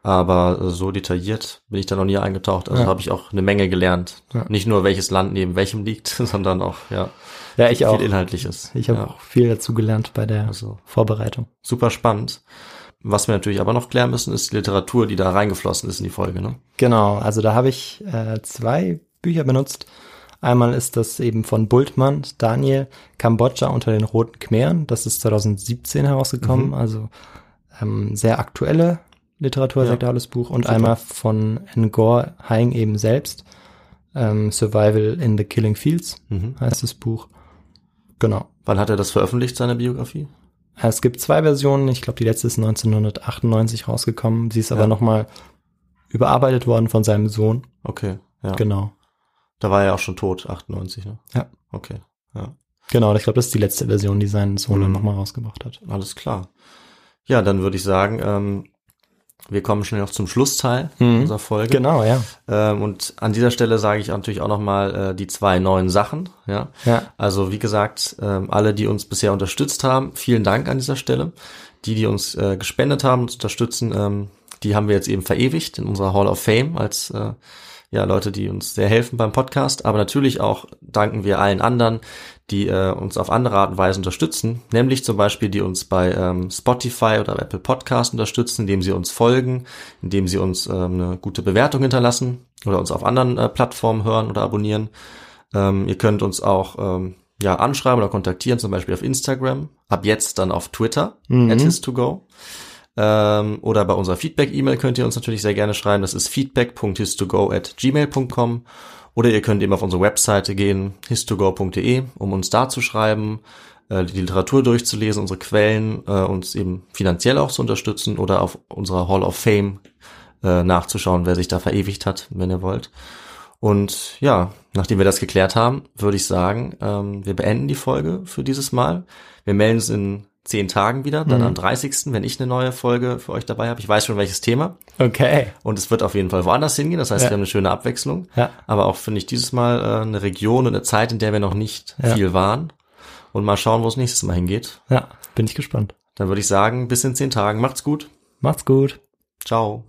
aber äh, so detailliert bin ich da noch nie eingetaucht. Also Ja. habe ich auch eine Menge gelernt. Ja. Nicht nur welches Land neben welchem liegt, sondern auch ja Ja, ich auch. viel Inhaltliches. Ich habe ja. auch viel dazu gelernt bei der Also Vorbereitung. super spannend. Was wir natürlich aber noch klären müssen, ist die Literatur, die da reingeflossen ist in die Folge. Ne? Genau, also da habe ich äh, zwei Bücher benutzt. Einmal ist das eben von Bultmann, Daniel, Kambodscha unter den Roten Khmeren. Das ist 2017 herausgekommen, Mhm. also ähm, sehr aktuelle Literatur, Ja. sagt alles Buch. Und Super. einmal von Ngor Haing eben selbst, ähm, Survival in the Killing Fields Mhm. heißt das Buch. Genau. Wann hat er das veröffentlicht, seine Biografie? Es gibt zwei Versionen. Ich glaube, die letzte ist 1998 rausgekommen. Sie ist aber Ja. nochmal überarbeitet worden von seinem Sohn. Okay, ja. Genau. Da war er auch schon tot, 98, ne? Ja. Okay, ja. Genau, ich glaube, das ist die letzte Version, die sein Sohn dann Mhm. nochmal rausgebracht hat. Alles klar. Ja, dann würde ich sagen, ähm, wir kommen schnell noch zum Schlussteil Mhm. unserer Folge. Genau, ja. Ähm, und an dieser Stelle sage ich natürlich auch nochmal äh, die zwei neuen Sachen. Ja. Ja. Also wie gesagt, ähm, alle, die uns bisher unterstützt haben, vielen Dank an dieser Stelle. Die, die uns äh, gespendet haben, uns unterstützen, ähm, die haben wir jetzt eben verewigt in unserer Hall of Fame als äh, ja Leute, die uns sehr helfen beim Podcast. Aber natürlich auch danken wir allen anderen, die äh, uns auf andere Art und Weise unterstützen, nämlich zum Beispiel die uns bei ähm, Spotify oder Apple Podcast unterstützen, indem sie uns folgen, indem sie uns ähm, eine gute Bewertung hinterlassen oder uns auf anderen äh, Plattformen hören oder abonnieren. Ähm, ihr könnt uns auch ähm, ja anschreiben oder kontaktieren, zum Beispiel auf Instagram, ab jetzt dann auf Twitter, Mhm. at his2go. Ähm, oder bei unserer Feedback-E-Mail könnt ihr uns natürlich sehr gerne schreiben. Das ist feedback.histogo at gmail.com. Oder ihr könnt eben auf unsere Webseite gehen, histogo.de, um uns da zu schreiben, äh, die Literatur durchzulesen, unsere Quellen, äh, uns eben finanziell auch zu unterstützen oder auf unserer Hall of Fame äh, nachzuschauen, wer sich da verewigt hat, wenn ihr wollt. Und ja, nachdem wir das geklärt haben, würde ich sagen, ähm, wir beenden die Folge für dieses Mal. Wir melden uns in zehn Tagen wieder, dann Mhm. am 30., wenn ich eine neue Folge für euch dabei habe. Ich weiß schon welches Thema Okay. und es wird auf jeden Fall woanders hingehen. Das heißt, Ja. wir haben eine schöne Abwechslung. Ja. Aber auch finde ich dieses Mal äh, eine Region und eine Zeit, in der wir noch nicht Ja. viel waren. Und mal schauen, wo es nächstes Mal hingeht. Ja, bin ich gespannt. Dann würde ich sagen, bis in zehn Tagen. Macht's gut. Macht's gut. Ciao.